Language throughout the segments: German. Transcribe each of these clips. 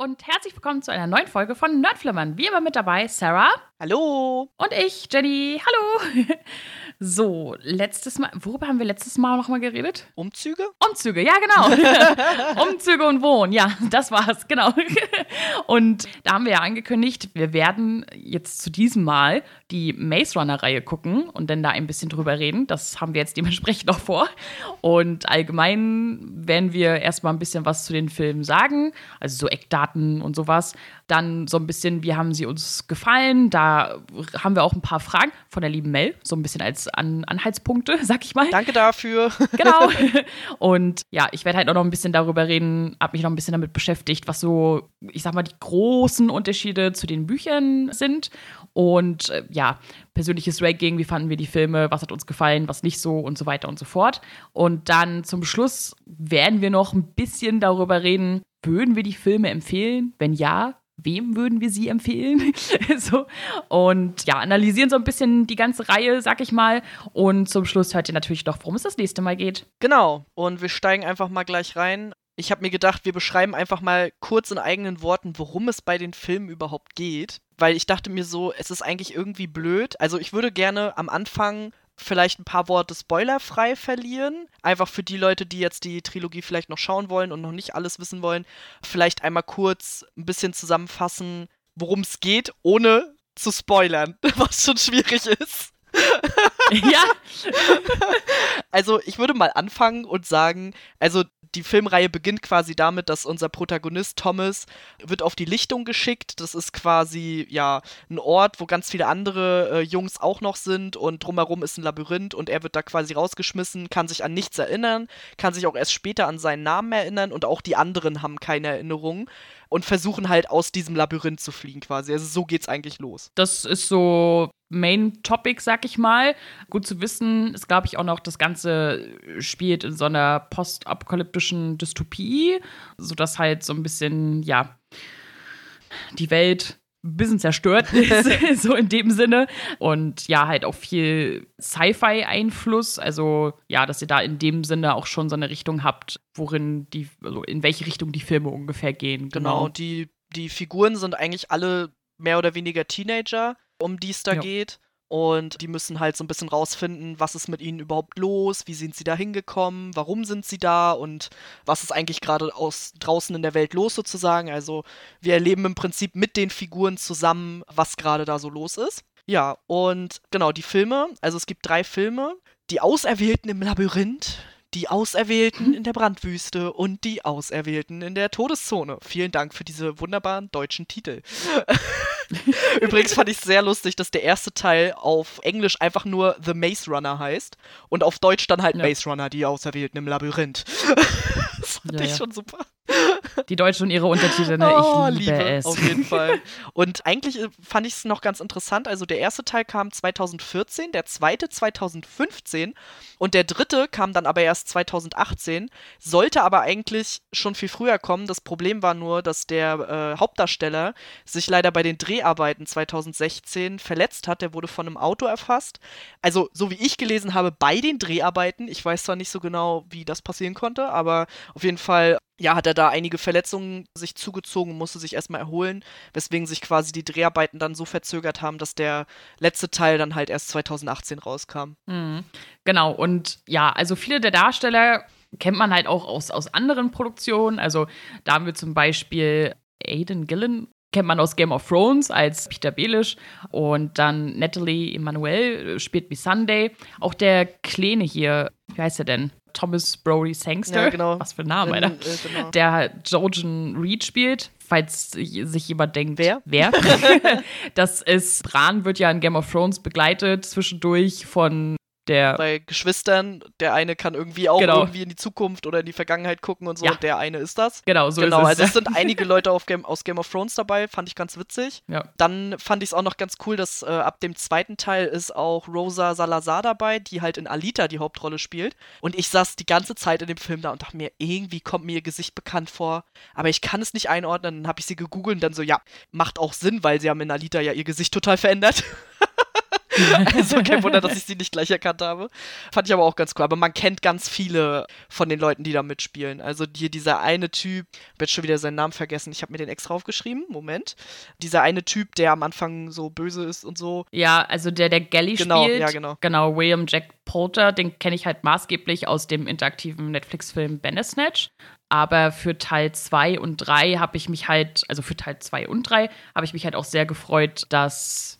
und herzlich willkommen zu einer neuen Folge von Nerdflimmern. Wie immer mit dabei Sarah. Hallo. Und ich, Jenny. Hallo. So, letztes Mal, worüber haben wir letztes Mal nochmal geredet? Umzüge? Umzüge, ja, genau. Umzüge und Wohnen, ja, das war's, genau. Und da haben wir ja angekündigt, wir werden jetzt zu diesem Mal die Maze Runner-Reihe gucken und dann da ein bisschen drüber reden. Das haben wir jetzt dementsprechend noch vor. Und allgemein werden wir erstmal ein bisschen was zu den Filmen sagen, also so Eckdaten und sowas. Dann so ein bisschen, wie haben sie uns gefallen? Da haben wir auch ein paar Fragen von der lieben Mel, so ein bisschen als An Anhaltspunkte, sag ich mal. Danke dafür. Genau. Und ja, ich werde halt auch noch ein bisschen darüber reden, habe mich noch ein bisschen damit beschäftigt, was so, ich sag mal, die großen Unterschiede zu den Büchern sind. Und äh, ja, persönliches Ranking, wie fanden wir die Filme, was hat uns gefallen, was nicht so und so weiter und so fort. Und dann zum Schluss werden wir noch ein bisschen darüber reden, würden wir die Filme empfehlen? Wenn ja, wem würden wir sie empfehlen? so. Und ja, analysieren so ein bisschen die ganze Reihe, sag ich mal. Und zum Schluss hört ihr natürlich noch, worum es das nächste Mal geht. Genau. Und wir steigen einfach mal gleich rein. Ich habe mir gedacht, wir beschreiben einfach mal kurz in eigenen Worten, worum es bei den Filmen überhaupt geht. Weil ich dachte mir so, es ist eigentlich irgendwie blöd. Also ich würde gerne am Anfang vielleicht ein paar Worte spoilerfrei verlieren. Einfach für die Leute, die jetzt die Trilogie vielleicht noch schauen wollen und noch nicht alles wissen wollen. Vielleicht einmal kurz ein bisschen zusammenfassen, worum es geht, ohne zu spoilern, was schon schwierig ist. Ja. also ich würde mal anfangen und sagen, also die Filmreihe beginnt quasi damit, dass unser Protagonist Thomas wird auf die Lichtung geschickt. Das ist quasi ja ein Ort, wo ganz viele andere äh, Jungs auch noch sind und drumherum ist ein Labyrinth und er wird da quasi rausgeschmissen, kann sich an nichts erinnern, kann sich auch erst später an seinen Namen erinnern und auch die anderen haben keine Erinnerungen und versuchen halt aus diesem Labyrinth zu fliegen quasi. Also so geht's eigentlich los. Das ist so Main Topic, sag ich mal. Gut zu wissen ist, glaube ich, auch noch, das Ganze spielt in so einer postapokalyptischen Dystopie, sodass halt so ein bisschen, ja, die Welt bisschen zerstört ist, so in dem Sinne. Und ja, halt auch viel Sci-Fi-Einfluss. Also, ja, dass ihr da in dem Sinne auch schon so eine Richtung habt, worin die, also in welche Richtung die Filme ungefähr gehen. Genau, genau die, die Figuren sind eigentlich alle mehr oder weniger Teenager, um die es da ja. geht. Und die müssen halt so ein bisschen rausfinden, was ist mit ihnen überhaupt los, wie sind sie da hingekommen, warum sind sie da und was ist eigentlich gerade aus draußen in der Welt los sozusagen. Also wir erleben im Prinzip mit den Figuren zusammen, was gerade da so los ist. Ja, und genau, die Filme, also es gibt drei Filme. Die Auserwählten im Labyrinth, die Auserwählten in der Brandwüste und die Auserwählten in der Todeszone. Vielen Dank für diese wunderbaren deutschen Titel. Übrigens fand ich es sehr lustig, dass der erste Teil auf Englisch einfach nur The Maze Runner heißt und auf Deutsch dann halt ja. Maze Runner, die Auserwählten im Labyrinth. das fand ja, ich schon super. Die Deutschen und ihre Untertitel, ne? Oh, ich liebe, liebe, es. Auf jeden Fall. Und eigentlich äh, fand ich es noch ganz interessant. Also der erste Teil kam 2014, der zweite 2015 und der dritte kam dann aber erst 2018. Sollte aber eigentlich schon viel früher kommen. Das Problem war nur, dass der äh, Hauptdarsteller sich leider bei den Dreharbeiten 2016 verletzt hat. Der wurde von einem Auto erfasst. Also, so wie ich gelesen habe, bei den Dreharbeiten. Ich weiß zwar nicht so genau, wie das passieren konnte, aber auf jeden Fall ja, hat er da einige Verletzungen sich zugezogen, musste sich erstmal erholen, weswegen sich quasi die Dreharbeiten dann so verzögert haben, dass der letzte Teil dann halt erst 2018 rauskam. Mhm. Genau, und ja, also viele der Darsteller kennt man halt auch aus, aus anderen Produktionen. Also da haben wir zum Beispiel Aiden Gillen, kennt man aus Game of Thrones als Peter Belisch und dann Natalie Emanuel spielt wie Sunday. Auch der Kleine hier, wie heißt er denn? Thomas Brody Sangster. Ja, genau. Was für ein Name, Alter. Äh, genau. Der Jojen Reed spielt. Falls sich jemand denkt, wer? Wer? das ist, Bran wird ja in Game of Thrones begleitet zwischendurch von der bei Geschwistern, der eine kann irgendwie auch genau. irgendwie in die Zukunft oder in die Vergangenheit gucken und so, ja. und der eine ist das. Genau, so genau, ist es. also es sind einige Leute Game, aus Game of Thrones dabei, fand ich ganz witzig. Ja. Dann fand ich es auch noch ganz cool, dass äh, ab dem zweiten Teil ist auch Rosa Salazar dabei, die halt in Alita die Hauptrolle spielt. Und ich saß die ganze Zeit in dem Film da und dachte mir, irgendwie kommt mir ihr Gesicht bekannt vor, aber ich kann es nicht einordnen. Dann habe ich sie gegoogelt und dann so, ja, macht auch Sinn, weil sie haben in Alita ja ihr Gesicht total verändert. also kein Wunder, dass ich sie nicht gleich erkannt habe. Fand ich aber auch ganz cool. Aber man kennt ganz viele von den Leuten, die da mitspielen. Also hier dieser eine Typ, ich jetzt schon wieder seinen Namen vergessen, ich habe mir den extra aufgeschrieben. Moment. Dieser eine Typ, der am Anfang so böse ist und so. Ja, also der, der Gally genau, spielt. Ja, genau. Genau, William Jack Poulter, den kenne ich halt maßgeblich aus dem interaktiven Netflix-Film Bandersnatch. Aber für Teil 2 und 3 habe ich mich halt, also für Teil 2 und 3 habe ich mich halt auch sehr gefreut, dass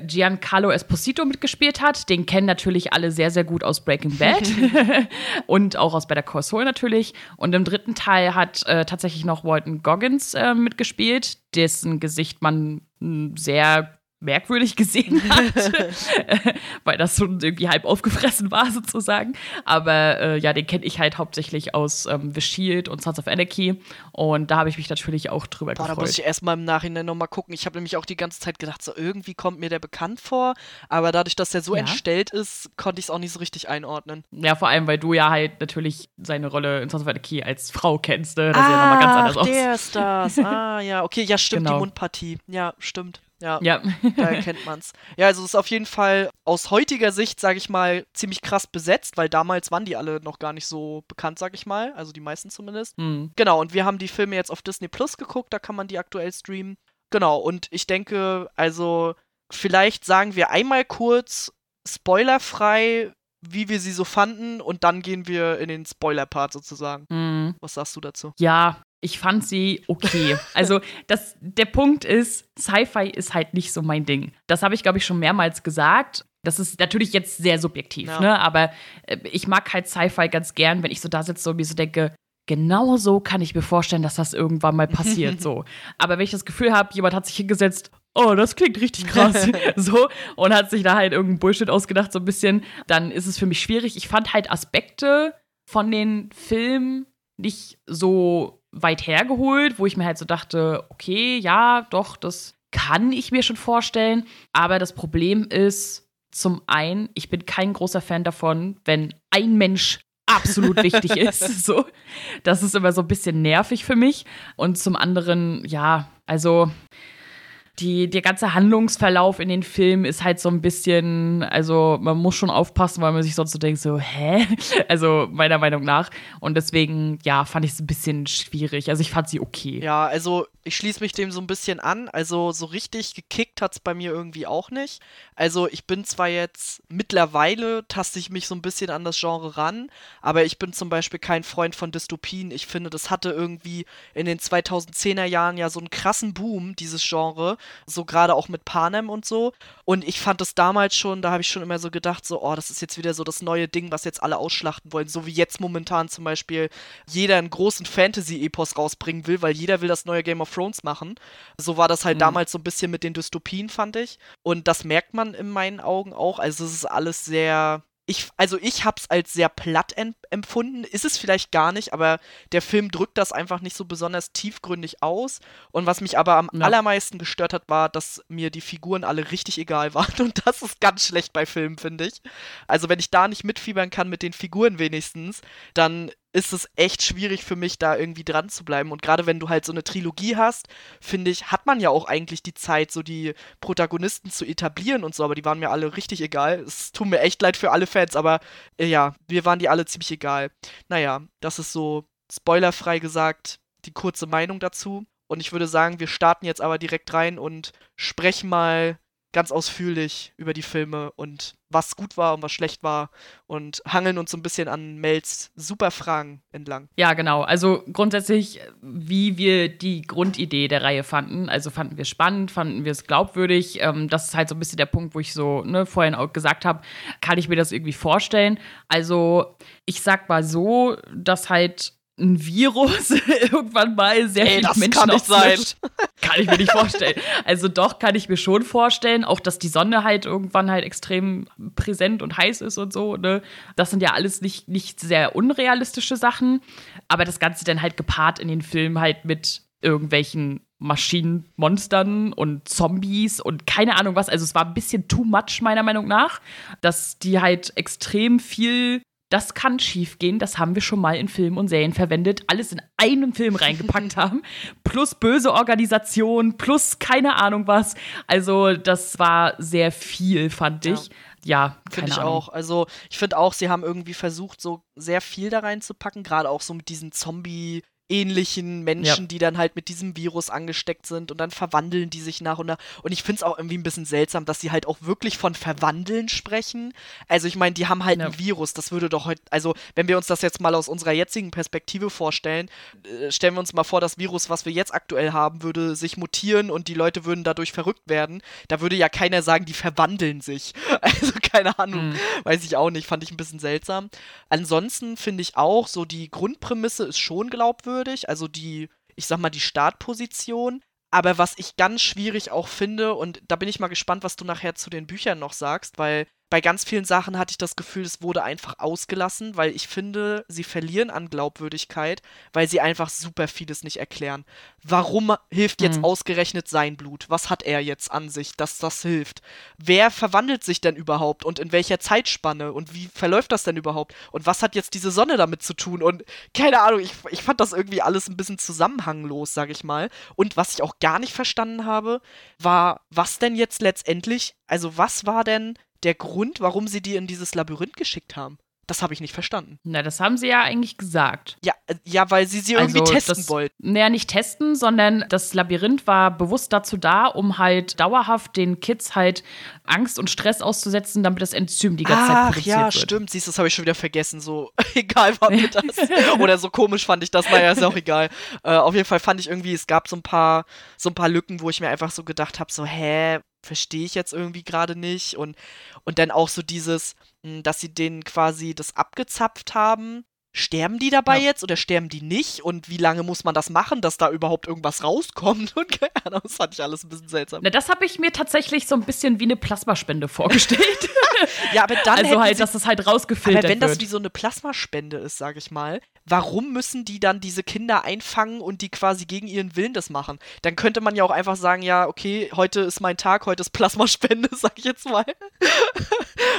Giancarlo Esposito mitgespielt hat. Den kennen natürlich alle sehr, sehr gut aus Breaking Bad und auch aus Better Call Saul natürlich. Und im dritten Teil hat äh, tatsächlich noch Walton Goggins äh, mitgespielt, dessen Gesicht man hm, sehr merkwürdig gesehen hat, weil das schon irgendwie halb aufgefressen war sozusagen. Aber äh, ja, den kenne ich halt hauptsächlich aus ähm, The Shield und Sons of Anarchy und da habe ich mich natürlich auch drüber Boah, gefreut. Da muss ich erstmal im Nachhinein nochmal gucken. Ich habe nämlich auch die ganze Zeit gedacht, so irgendwie kommt mir der bekannt vor, aber dadurch, dass er so ja. entstellt ist, konnte ich es auch nicht so richtig einordnen. Ja, vor allem, weil du ja halt natürlich seine Rolle in Sons of Anarchy als Frau kennst, ne? Das ah, ja nochmal ganz anders aus. der ist das. Ah, ja, okay, ja, stimmt, genau. die Mundpartie. Ja, stimmt. Ja, ja. da erkennt man's. Ja, also es ist auf jeden Fall aus heutiger Sicht, sage ich mal, ziemlich krass besetzt, weil damals waren die alle noch gar nicht so bekannt, sage ich mal. Also die meisten zumindest. Mhm. Genau, und wir haben die Filme jetzt auf Disney Plus geguckt, da kann man die aktuell streamen. Genau, und ich denke, also vielleicht sagen wir einmal kurz spoilerfrei, wie wir sie so fanden und dann gehen wir in den Spoiler-Part sozusagen. Mhm. Was sagst du dazu? Ja, ich fand sie okay. Also das, der Punkt ist, Sci-Fi ist halt nicht so mein Ding. Das habe ich, glaube ich, schon mehrmals gesagt. Das ist natürlich jetzt sehr subjektiv, ja. ne? Aber äh, ich mag halt Sci-Fi ganz gern, wenn ich so da sitze und mir so denke, genau so kann ich mir vorstellen, dass das irgendwann mal passiert. so. Aber wenn ich das Gefühl habe, jemand hat sich hingesetzt, oh, das klingt richtig krass, so, und hat sich da halt irgendein Bullshit ausgedacht, so ein bisschen, dann ist es für mich schwierig. Ich fand halt Aspekte von den Filmen nicht so weit hergeholt, wo ich mir halt so dachte, okay, ja, doch, das kann ich mir schon vorstellen. Aber das Problem ist, zum einen, ich bin kein großer Fan davon, wenn ein Mensch absolut wichtig ist. So, das ist immer so ein bisschen nervig für mich. Und zum anderen, ja, also die, der ganze Handlungsverlauf in den Filmen ist halt so ein bisschen, also man muss schon aufpassen, weil man sich sonst so denkt, so, hä? Also meiner Meinung nach. Und deswegen, ja, fand ich es ein bisschen schwierig. Also ich fand sie okay. Ja, also ich schließe mich dem so ein bisschen an. Also so richtig gekickt hat es bei mir irgendwie auch nicht. Also ich bin zwar jetzt mittlerweile, taste ich mich so ein bisschen an das Genre ran, aber ich bin zum Beispiel kein Freund von Dystopien. Ich finde, das hatte irgendwie in den 2010er Jahren ja so einen krassen Boom, dieses Genre so gerade auch mit Panem und so. Und ich fand das damals schon, da habe ich schon immer so gedacht, so, oh, das ist jetzt wieder so das neue Ding, was jetzt alle ausschlachten wollen. So wie jetzt momentan zum Beispiel jeder einen großen Fantasy-Epos rausbringen will, weil jeder will das neue Game of Thrones machen. So war das halt mhm. damals so ein bisschen mit den Dystopien, fand ich. Und das merkt man in meinen Augen auch. Also es ist alles sehr ich, also ich habe es als sehr platt empfunden. Ist es vielleicht gar nicht, aber der Film drückt das einfach nicht so besonders tiefgründig aus. Und was mich aber am ja. allermeisten gestört hat, war, dass mir die Figuren alle richtig egal waren. Und das ist ganz schlecht bei Filmen, finde ich. Also wenn ich da nicht mitfiebern kann mit den Figuren wenigstens, dann ist es echt schwierig für mich, da irgendwie dran zu bleiben. Und gerade wenn du halt so eine Trilogie hast, finde ich, hat man ja auch eigentlich die Zeit, so die Protagonisten zu etablieren und so, aber die waren mir alle richtig egal. Es tut mir echt leid für alle Fans, aber äh, ja, wir waren die alle ziemlich egal. Naja, das ist so spoilerfrei gesagt die kurze Meinung dazu. Und ich würde sagen, wir starten jetzt aber direkt rein und sprechen mal ganz ausführlich über die Filme und was gut war und was schlecht war und hangeln uns so ein bisschen an Mels super Fragen entlang. Ja, genau. Also grundsätzlich, wie wir die Grundidee der Reihe fanden. Also fanden wir es spannend, fanden wir es glaubwürdig. Ähm, das ist halt so ein bisschen der Punkt, wo ich so ne, vorhin auch gesagt habe, kann ich mir das irgendwie vorstellen. Also ich sag mal so, dass halt ein Virus irgendwann mal sehr Ey, viele das Menschen kann nicht sein. Kann ich mir nicht vorstellen. Also doch, kann ich mir schon vorstellen. Auch, dass die Sonne halt irgendwann halt extrem präsent und heiß ist und so. Ne? Das sind ja alles nicht, nicht sehr unrealistische Sachen. Aber das Ganze dann halt gepaart in den Film halt mit irgendwelchen Maschinenmonstern und Zombies und keine Ahnung was. Also es war ein bisschen too much meiner Meinung nach, dass die halt extrem viel das kann schiefgehen. Das haben wir schon mal in Filmen und Serien verwendet. Alles in einen Film reingepackt haben. Plus böse Organisation, plus keine Ahnung was. Also, das war sehr viel, fand ich. Ja ja, finde ich Ahnung. auch. Also ich finde auch, sie haben irgendwie versucht, so sehr viel da reinzupacken, gerade auch so mit diesen Zombie ähnlichen Menschen, ja. die dann halt mit diesem Virus angesteckt sind und dann verwandeln die sich nach und nach. Und ich finde es auch irgendwie ein bisschen seltsam, dass sie halt auch wirklich von verwandeln sprechen. Also ich meine, die haben halt ja. ein Virus, das würde doch heute, also wenn wir uns das jetzt mal aus unserer jetzigen Perspektive vorstellen, äh, stellen wir uns mal vor, das Virus, was wir jetzt aktuell haben, würde sich mutieren und die Leute würden dadurch verrückt werden. Da würde ja keiner sagen, die verwandeln sich. Also keine Ahnung, mhm. weiß ich auch nicht, fand ich ein bisschen seltsam. Ansonsten finde ich auch, so die Grundprämisse ist schon glaubwürdig glaubwürdig, also die, ich sag mal, die Startposition. Aber was ich ganz schwierig auch finde, und da bin ich mal gespannt, was du nachher zu den Büchern noch sagst, weil bei ganz vielen Sachen hatte ich das Gefühl, es wurde einfach ausgelassen, weil ich finde, sie verlieren an Glaubwürdigkeit, weil sie einfach super vieles nicht erklären. Warum hilft jetzt mhm. ausgerechnet sein Blut? Was hat er jetzt an sich, dass das hilft? Wer verwandelt sich denn überhaupt und in welcher Zeitspanne und wie verläuft das denn überhaupt? Und was hat jetzt diese Sonne damit zu tun? Und keine Ahnung, ich, ich fand das irgendwie alles ein bisschen zusammenhanglos, sag ich mal. Und was ich auch gar nicht verstanden habe, war, was denn jetzt letztendlich, also was war denn der Grund, warum sie die in dieses Labyrinth geschickt haben. Das habe ich nicht verstanden. Na, das haben sie ja eigentlich gesagt. Ja, äh, ja weil sie sie irgendwie also testen das, wollten. Naja, nicht testen, sondern das Labyrinth war bewusst dazu da, um halt dauerhaft den Kids halt Angst und Stress auszusetzen, damit das Enzym die ganze Ach, Zeit produziert ja, wird. stimmt. Siehst du, das habe ich schon wieder vergessen. So, egal war mir das. Oder so komisch fand ich das. Naja, ist auch egal. Äh, auf jeden Fall fand ich irgendwie, es gab so ein paar, so ein paar Lücken, wo ich mir einfach so gedacht habe, so, hä, verstehe ich jetzt irgendwie gerade nicht. Und, und dann auch so dieses, hm, dass sie denen quasi das abgezapft haben. Sterben die dabei ja. jetzt oder sterben die nicht? Und wie lange muss man das machen, dass da überhaupt irgendwas rauskommt? Und keine Ahnung, das fand ich alles ein bisschen seltsam. Na, das habe ich mir tatsächlich so ein bisschen wie eine Plasmaspende vorgestellt. ja, aber dann. Also halt, sie, dass das halt rausgefiltert wird. Aber wenn wird. das wie so eine Plasmaspende ist, sage ich mal, warum müssen die dann diese Kinder einfangen und die quasi gegen ihren Willen das machen? Dann könnte man ja auch einfach sagen, ja, okay, heute ist mein Tag, heute ist Plasmaspende, sag ich jetzt mal.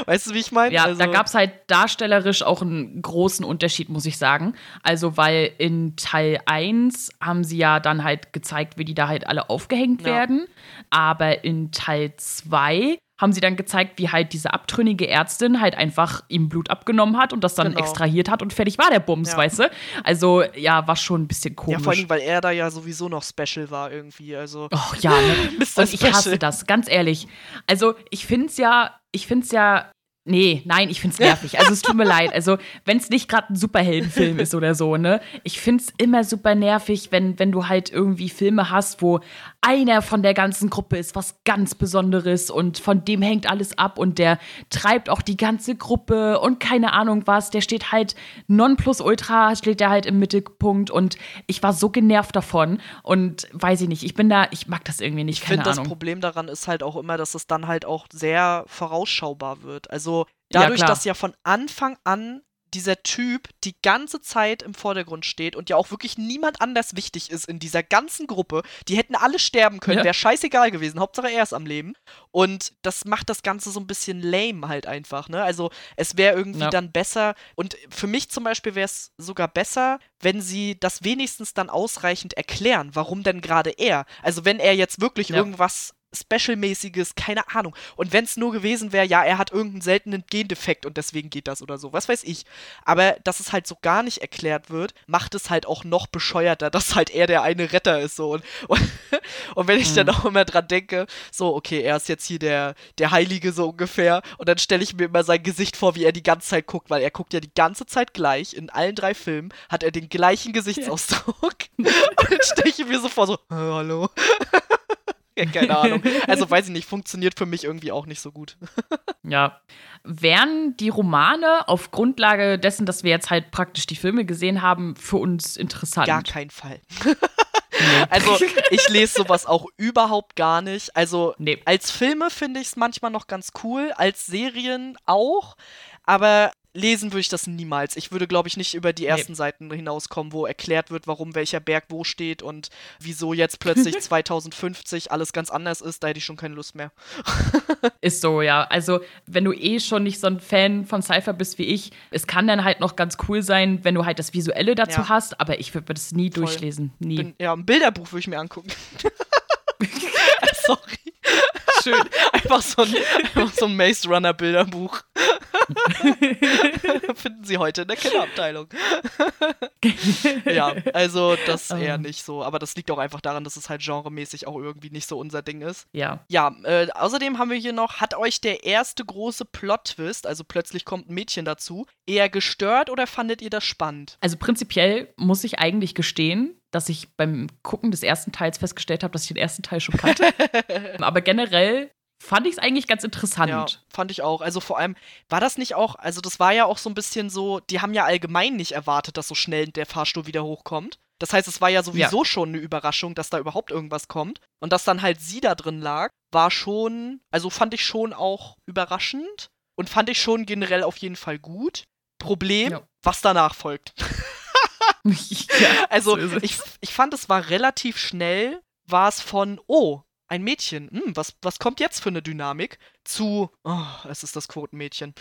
weißt du, wie ich meine? Ja, also, da gab es halt darstellerisch auch einen großen Unterschied, muss ich sagen. Also, weil in Teil 1 haben sie ja dann halt gezeigt, wie die da halt alle aufgehängt ja. werden. Aber in Teil 2 haben sie dann gezeigt, wie halt diese abtrünnige Ärztin halt einfach ihm Blut abgenommen hat und das dann genau. extrahiert hat und fertig war der Bums, ja. weißt du? Also, ja, war schon ein bisschen komisch. Ja, vor allem, weil er da ja sowieso noch special war irgendwie, also. Och, ja, ne? und ich hasse das, ganz ehrlich. Also, ich find's ja, ich find's ja Nee, nein, ich find's nervig. Also es tut mir leid. Also, wenn es nicht gerade ein Superheldenfilm ist oder so, ne? Ich find's immer super nervig, wenn, wenn du halt irgendwie Filme hast, wo einer von der ganzen Gruppe ist was ganz Besonderes und von dem hängt alles ab und der treibt auch die ganze Gruppe und keine Ahnung was. Der steht halt non plus ultra, steht der halt im Mittelpunkt und ich war so genervt davon und weiß ich nicht, ich bin da, ich mag das irgendwie nicht, ich finde, das Problem daran ist halt auch immer, dass es dann halt auch sehr vorausschaubar wird. Also dadurch, ja, dass ja von Anfang an dieser Typ die ganze Zeit im Vordergrund steht und ja auch wirklich niemand anders wichtig ist in dieser ganzen Gruppe. Die hätten alle sterben können, ja. wäre scheißegal gewesen. Hauptsache er ist am Leben. Und das macht das Ganze so ein bisschen lame halt einfach, ne? Also es wäre irgendwie ja. dann besser. Und für mich zum Beispiel wäre es sogar besser, wenn sie das wenigstens dann ausreichend erklären, warum denn gerade er. Also wenn er jetzt wirklich ja. irgendwas Special-mäßiges, keine Ahnung. Und wenn es nur gewesen wäre, ja, er hat irgendeinen seltenen Gendefekt und deswegen geht das oder so, was weiß ich. Aber dass es halt so gar nicht erklärt wird, macht es halt auch noch bescheuerter, dass halt er der eine Retter ist so. Und, und, und wenn ich mhm. dann auch immer dran denke, so, okay, er ist jetzt hier der, der Heilige so ungefähr und dann stelle ich mir immer sein Gesicht vor, wie er die ganze Zeit guckt, weil er guckt ja die ganze Zeit gleich, in allen drei Filmen hat er den gleichen Gesichtsausdruck. und dann stelle ich mir so vor, so, hallo. Ja, keine Ahnung. Also weiß ich nicht, funktioniert für mich irgendwie auch nicht so gut. ja. Wären die Romane auf Grundlage dessen, dass wir jetzt halt praktisch die Filme gesehen haben, für uns interessant? Gar kein Fall. Also ich lese sowas auch überhaupt gar nicht. Also nee. als Filme finde ich es manchmal noch ganz cool, als Serien auch. Aber lesen würde ich das niemals. Ich würde, glaube ich, nicht über die ersten nee. Seiten hinauskommen, wo erklärt wird, warum welcher Berg wo steht und wieso jetzt plötzlich 2050 alles ganz anders ist. Da hätte ich schon keine Lust mehr. ist so, ja. Also, wenn du eh schon nicht so ein Fan von Cypher bist wie ich, es kann dann halt noch ganz cool sein, wenn du halt das Visuelle dazu ja. hast, aber ich würde das nie Voll. durchlesen. Nie. Bin, ja, ein Bilderbuch würde ich mir angucken. Sorry. Schön. Einfach so ein, einfach so ein Maze Runner Bilderbuch. Finden Sie heute in der Kinderabteilung. ja, also das eher nicht so. Aber das liegt auch einfach daran, dass es halt genremäßig auch irgendwie nicht so unser Ding ist. Ja. Ja, äh, außerdem haben wir hier noch, hat euch der erste große Plot-Twist, also plötzlich kommt ein Mädchen dazu, eher gestört oder fandet ihr das spannend? Also prinzipiell muss ich eigentlich gestehen, dass ich beim Gucken des ersten Teils festgestellt habe, dass ich den ersten Teil schon kannte. Aber generell fand ich es eigentlich ganz interessant. Ja, fand ich auch. Also vor allem, war das nicht auch, also das war ja auch so ein bisschen so, die haben ja allgemein nicht erwartet, dass so schnell der Fahrstuhl wieder hochkommt. Das heißt, es war ja sowieso ja. schon eine Überraschung, dass da überhaupt irgendwas kommt. Und dass dann halt sie da drin lag, war schon, also fand ich schon auch überraschend und fand ich schon generell auf jeden Fall gut. Problem, ja. was danach folgt. ja, also so ich, ich fand, es war relativ schnell, war es von, oh, ein Mädchen, hm, was, was kommt jetzt für eine Dynamik, zu, oh, es ist das Quotenmädchen.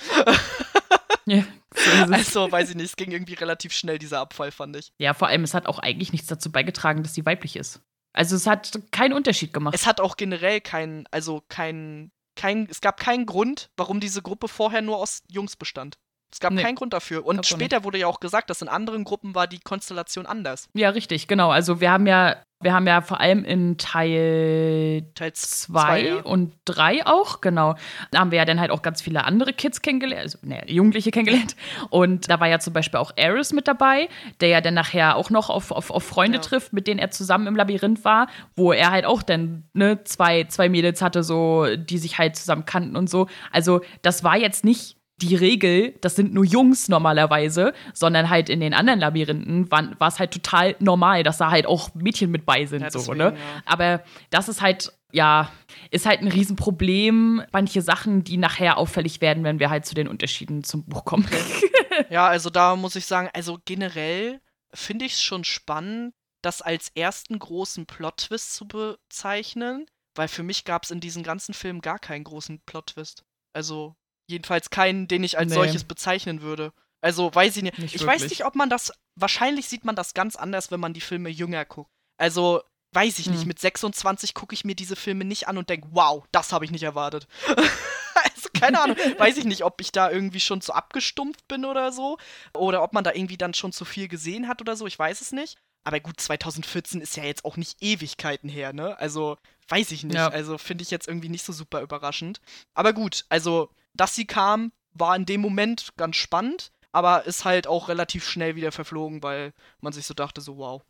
ja, so also, weiß ich nicht, es ging irgendwie relativ schnell, dieser Abfall, fand ich. Ja, vor allem, es hat auch eigentlich nichts dazu beigetragen, dass sie weiblich ist. Also es hat keinen Unterschied gemacht. Es hat auch generell keinen, also keinen, kein, es gab keinen Grund, warum diese Gruppe vorher nur aus Jungs bestand. Es gab nee, keinen Grund dafür. Und später wurde ja auch gesagt, dass in anderen Gruppen war die Konstellation anders. Ja, richtig, genau. Also wir haben ja, wir haben ja vor allem in Teil 2 ja. und 3 auch, genau. Da haben wir ja dann halt auch ganz viele andere Kids kennengelernt, also ne, Jugendliche kennengelernt. Und da war ja zum Beispiel auch Eris mit dabei, der ja dann nachher auch noch auf, auf, auf Freunde ja. trifft, mit denen er zusammen im Labyrinth war, wo er halt auch dann ne, zwei, zwei Mädels hatte, so, die sich halt zusammen kannten und so. Also das war jetzt nicht die Regel, das sind nur Jungs normalerweise, sondern halt in den anderen Labyrinthen war es halt total normal, dass da halt auch Mädchen mit bei sind. Ja, so, deswegen, ne? Ja. Aber das ist halt, ja, ist halt ein Riesenproblem. Manche Sachen, die nachher auffällig werden, wenn wir halt zu den Unterschieden zum Buch kommen. ja, also da muss ich sagen, also generell finde ich es schon spannend, das als ersten großen Plot-Twist zu bezeichnen, weil für mich gab es in diesem ganzen Film gar keinen großen Plot-Twist. Also Jedenfalls keinen, den ich als nee. solches bezeichnen würde. Also weiß ich nicht. nicht ich wirklich. weiß nicht, ob man das. Wahrscheinlich sieht man das ganz anders, wenn man die Filme jünger guckt. Also weiß ich hm. nicht. Mit 26 gucke ich mir diese Filme nicht an und denke, wow, das habe ich nicht erwartet. also keine Ahnung. weiß ich nicht, ob ich da irgendwie schon zu abgestumpft bin oder so. Oder ob man da irgendwie dann schon zu viel gesehen hat oder so. Ich weiß es nicht. Aber gut, 2014 ist ja jetzt auch nicht Ewigkeiten her, ne? Also, weiß ich nicht. Ja. Also, finde ich jetzt irgendwie nicht so super überraschend. Aber gut, also, dass sie kam, war in dem Moment ganz spannend, aber ist halt auch relativ schnell wieder verflogen, weil man sich so dachte, so wow.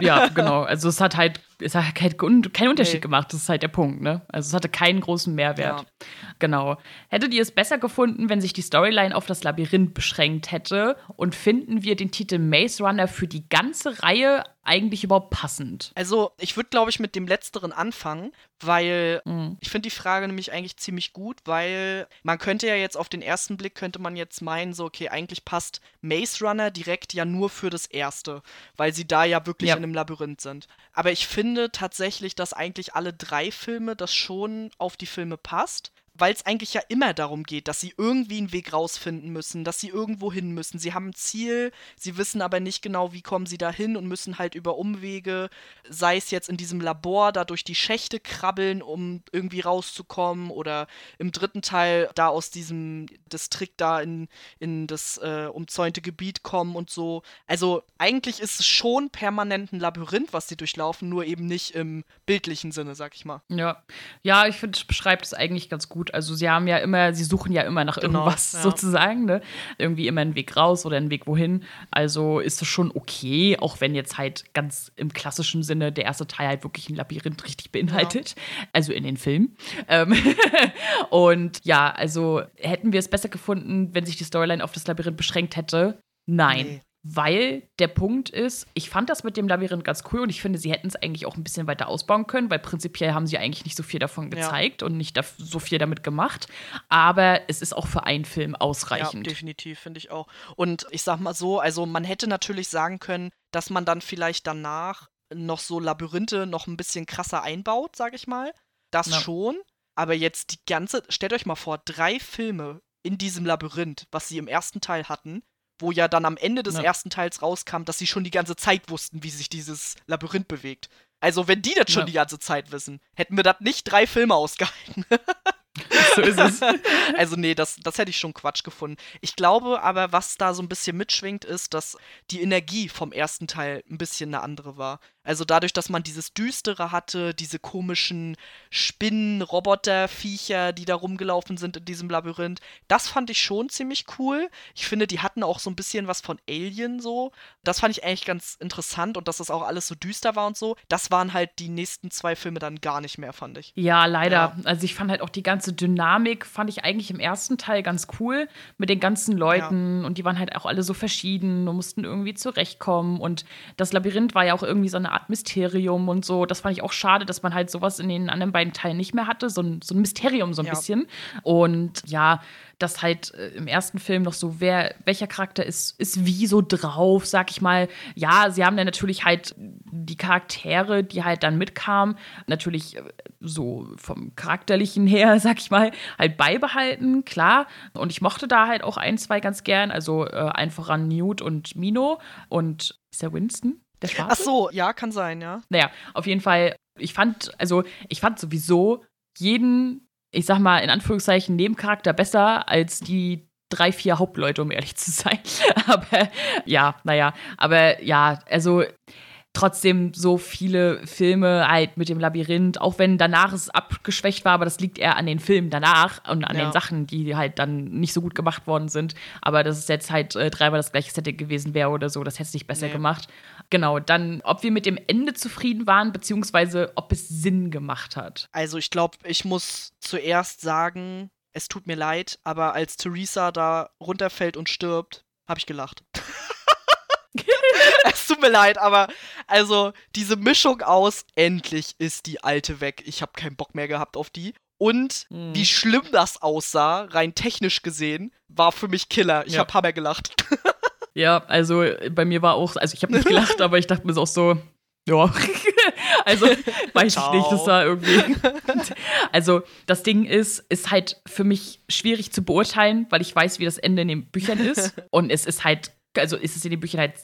ja, genau. Also es hat halt, es hat keinen Unterschied nee. gemacht. Das ist halt der Punkt, ne? Also es hatte keinen großen Mehrwert. Ja. Genau. Hättet ihr es besser gefunden, wenn sich die Storyline auf das Labyrinth beschränkt hätte? Und finden wir den Titel Maze Runner für die ganze Reihe eigentlich überhaupt passend? Also, ich würde, glaube ich, mit dem Letzteren anfangen, weil mhm. ich finde die Frage nämlich eigentlich ziemlich gut, weil man könnte ja jetzt auf den ersten Blick, könnte man jetzt meinen, so, okay, eigentlich passt Maze Runner direkt ja nur für das erste, weil sie da ja wirklich ja. in einem Labyrinth sind. Aber ich finde tatsächlich, dass eigentlich alle drei Filme das schon auf die Filme passt weil es eigentlich ja immer darum geht, dass sie irgendwie einen Weg rausfinden müssen, dass sie irgendwo hin müssen. Sie haben ein Ziel, sie wissen aber nicht genau, wie kommen sie da hin und müssen halt über Umwege, sei es jetzt in diesem Labor, da durch die Schächte krabbeln, um irgendwie rauszukommen, oder im dritten Teil da aus diesem Distrikt da in, in das äh, umzäunte Gebiet kommen und so. Also eigentlich ist es schon permanent ein Labyrinth, was sie durchlaufen, nur eben nicht im bildlichen Sinne, sag ich mal. Ja, ja ich finde, es beschreibt es eigentlich ganz gut gut. Also sie haben ja immer, sie suchen ja immer nach genau, irgendwas ja. sozusagen, ne? Irgendwie immer einen Weg raus oder einen Weg wohin. Also ist es schon okay, auch wenn jetzt halt ganz im klassischen Sinne der erste Teil halt wirklich ein Labyrinth richtig beinhaltet. Ja. Also in den Filmen. Ähm und ja, also hätten wir es besser gefunden, wenn sich die Storyline auf das Labyrinth beschränkt hätte? Nein. Nee weil der Punkt ist, ich fand das mit dem Labyrinth ganz cool und ich finde, sie hätten es eigentlich auch ein bisschen weiter ausbauen können, weil prinzipiell haben sie eigentlich nicht so viel davon gezeigt ja. und nicht so viel damit gemacht. Aber es ist auch für einen Film ausreichend. Ja, definitiv, finde ich auch. Und ich sag mal so, also man hätte natürlich sagen können, dass man dann vielleicht danach noch so Labyrinthe noch ein bisschen krasser einbaut, sag ich mal. Das ja. schon. Aber jetzt die ganze, stellt euch mal vor, drei Filme in diesem Labyrinth, was sie im ersten Teil hatten, wo ja dann am Ende des ja. ersten Teils rauskam, dass sie schon die ganze Zeit wussten, wie sich dieses Labyrinth bewegt. Also, wenn die das schon ja. die ganze Zeit wissen, hätten wir das nicht drei Filme ausgehalten. so ist es. also, nee, das, das hätte ich schon Quatsch gefunden. Ich glaube aber, was da so ein bisschen mitschwingt, ist, dass die Energie vom ersten Teil ein bisschen eine andere war. Also dadurch, dass man dieses Düstere hatte, diese komischen Spinnen, Roboter, Viecher, die da rumgelaufen sind in diesem Labyrinth, das fand ich schon ziemlich cool. Ich finde, die hatten auch so ein bisschen was von Alien so. Das fand ich eigentlich ganz interessant und dass das auch alles so düster war und so. Das waren halt die nächsten zwei Filme dann gar nicht mehr, fand ich. Ja, leider. Ja. Also ich fand halt auch die ganze Dynamik, fand ich eigentlich im ersten Teil ganz cool mit den ganzen Leuten ja. und die waren halt auch alle so verschieden und mussten irgendwie zurechtkommen und das Labyrinth war ja auch irgendwie so eine Art Mysterium und so. Das fand ich auch schade, dass man halt sowas in den anderen beiden Teilen nicht mehr hatte. So ein, so ein Mysterium so ein ja. bisschen. Und ja, dass halt äh, im ersten Film noch so, wer, welcher Charakter ist, ist wie so drauf, sag ich mal. Ja, sie haben dann natürlich halt die Charaktere, die halt dann mitkamen, natürlich äh, so vom Charakterlichen her, sag ich mal, halt beibehalten, klar. Und ich mochte da halt auch ein, zwei ganz gern, also äh, einfach an Newt und Mino und ist der Winston? Der Schwarze? Ach so, ja, kann sein, ja. Naja, auf jeden Fall, ich fand, also ich fand sowieso jeden, ich sag mal, in Anführungszeichen Nebencharakter besser als die drei, vier Hauptleute, um ehrlich zu sein. aber ja, naja, aber ja, also trotzdem so viele Filme halt mit dem Labyrinth, auch wenn danach es abgeschwächt war, aber das liegt eher an den Filmen danach und an ja. den Sachen, die halt dann nicht so gut gemacht worden sind. Aber dass es jetzt halt äh, dreimal das gleiche Setting gewesen wäre oder so, das hätte es nicht besser nee. gemacht. Genau, dann, ob wir mit dem Ende zufrieden waren, beziehungsweise ob es Sinn gemacht hat. Also ich glaube, ich muss zuerst sagen, es tut mir leid, aber als Theresa da runterfällt und stirbt, habe ich gelacht. tut mir leid, aber also diese Mischung aus endlich ist die alte weg. Ich habe keinen Bock mehr gehabt auf die. Und mhm. wie schlimm das aussah, rein technisch gesehen, war für mich Killer. Ich ja. habe Hammer gelacht. ja, also bei mir war auch, also ich habe nicht gelacht, aber ich dachte mir auch so, ja. also weiß Ciao. ich nicht, das war irgendwie. also das Ding ist, ist halt für mich schwierig zu beurteilen, weil ich weiß, wie das Ende in den Büchern ist. Und es ist halt also ist es in den Büchern halt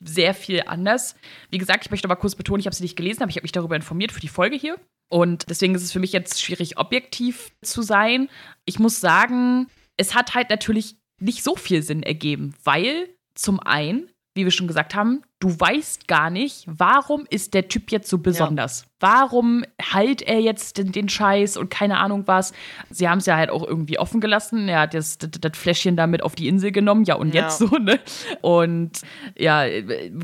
sehr viel anders. Wie gesagt, ich möchte aber kurz betonen, ich habe sie nicht gelesen, aber ich habe mich darüber informiert für die Folge hier. Und deswegen ist es für mich jetzt schwierig, objektiv zu sein. Ich muss sagen, es hat halt natürlich nicht so viel Sinn ergeben, weil zum einen, wie wir schon gesagt haben, du weißt gar nicht, warum ist der Typ jetzt so besonders? Ja. Warum heilt er jetzt den, den, Scheiß und keine Ahnung was? Sie haben es ja halt auch irgendwie offen gelassen. Er hat das, das, das Fläschchen damit auf die Insel genommen. Ja, und ja. jetzt so, ne? Und ja,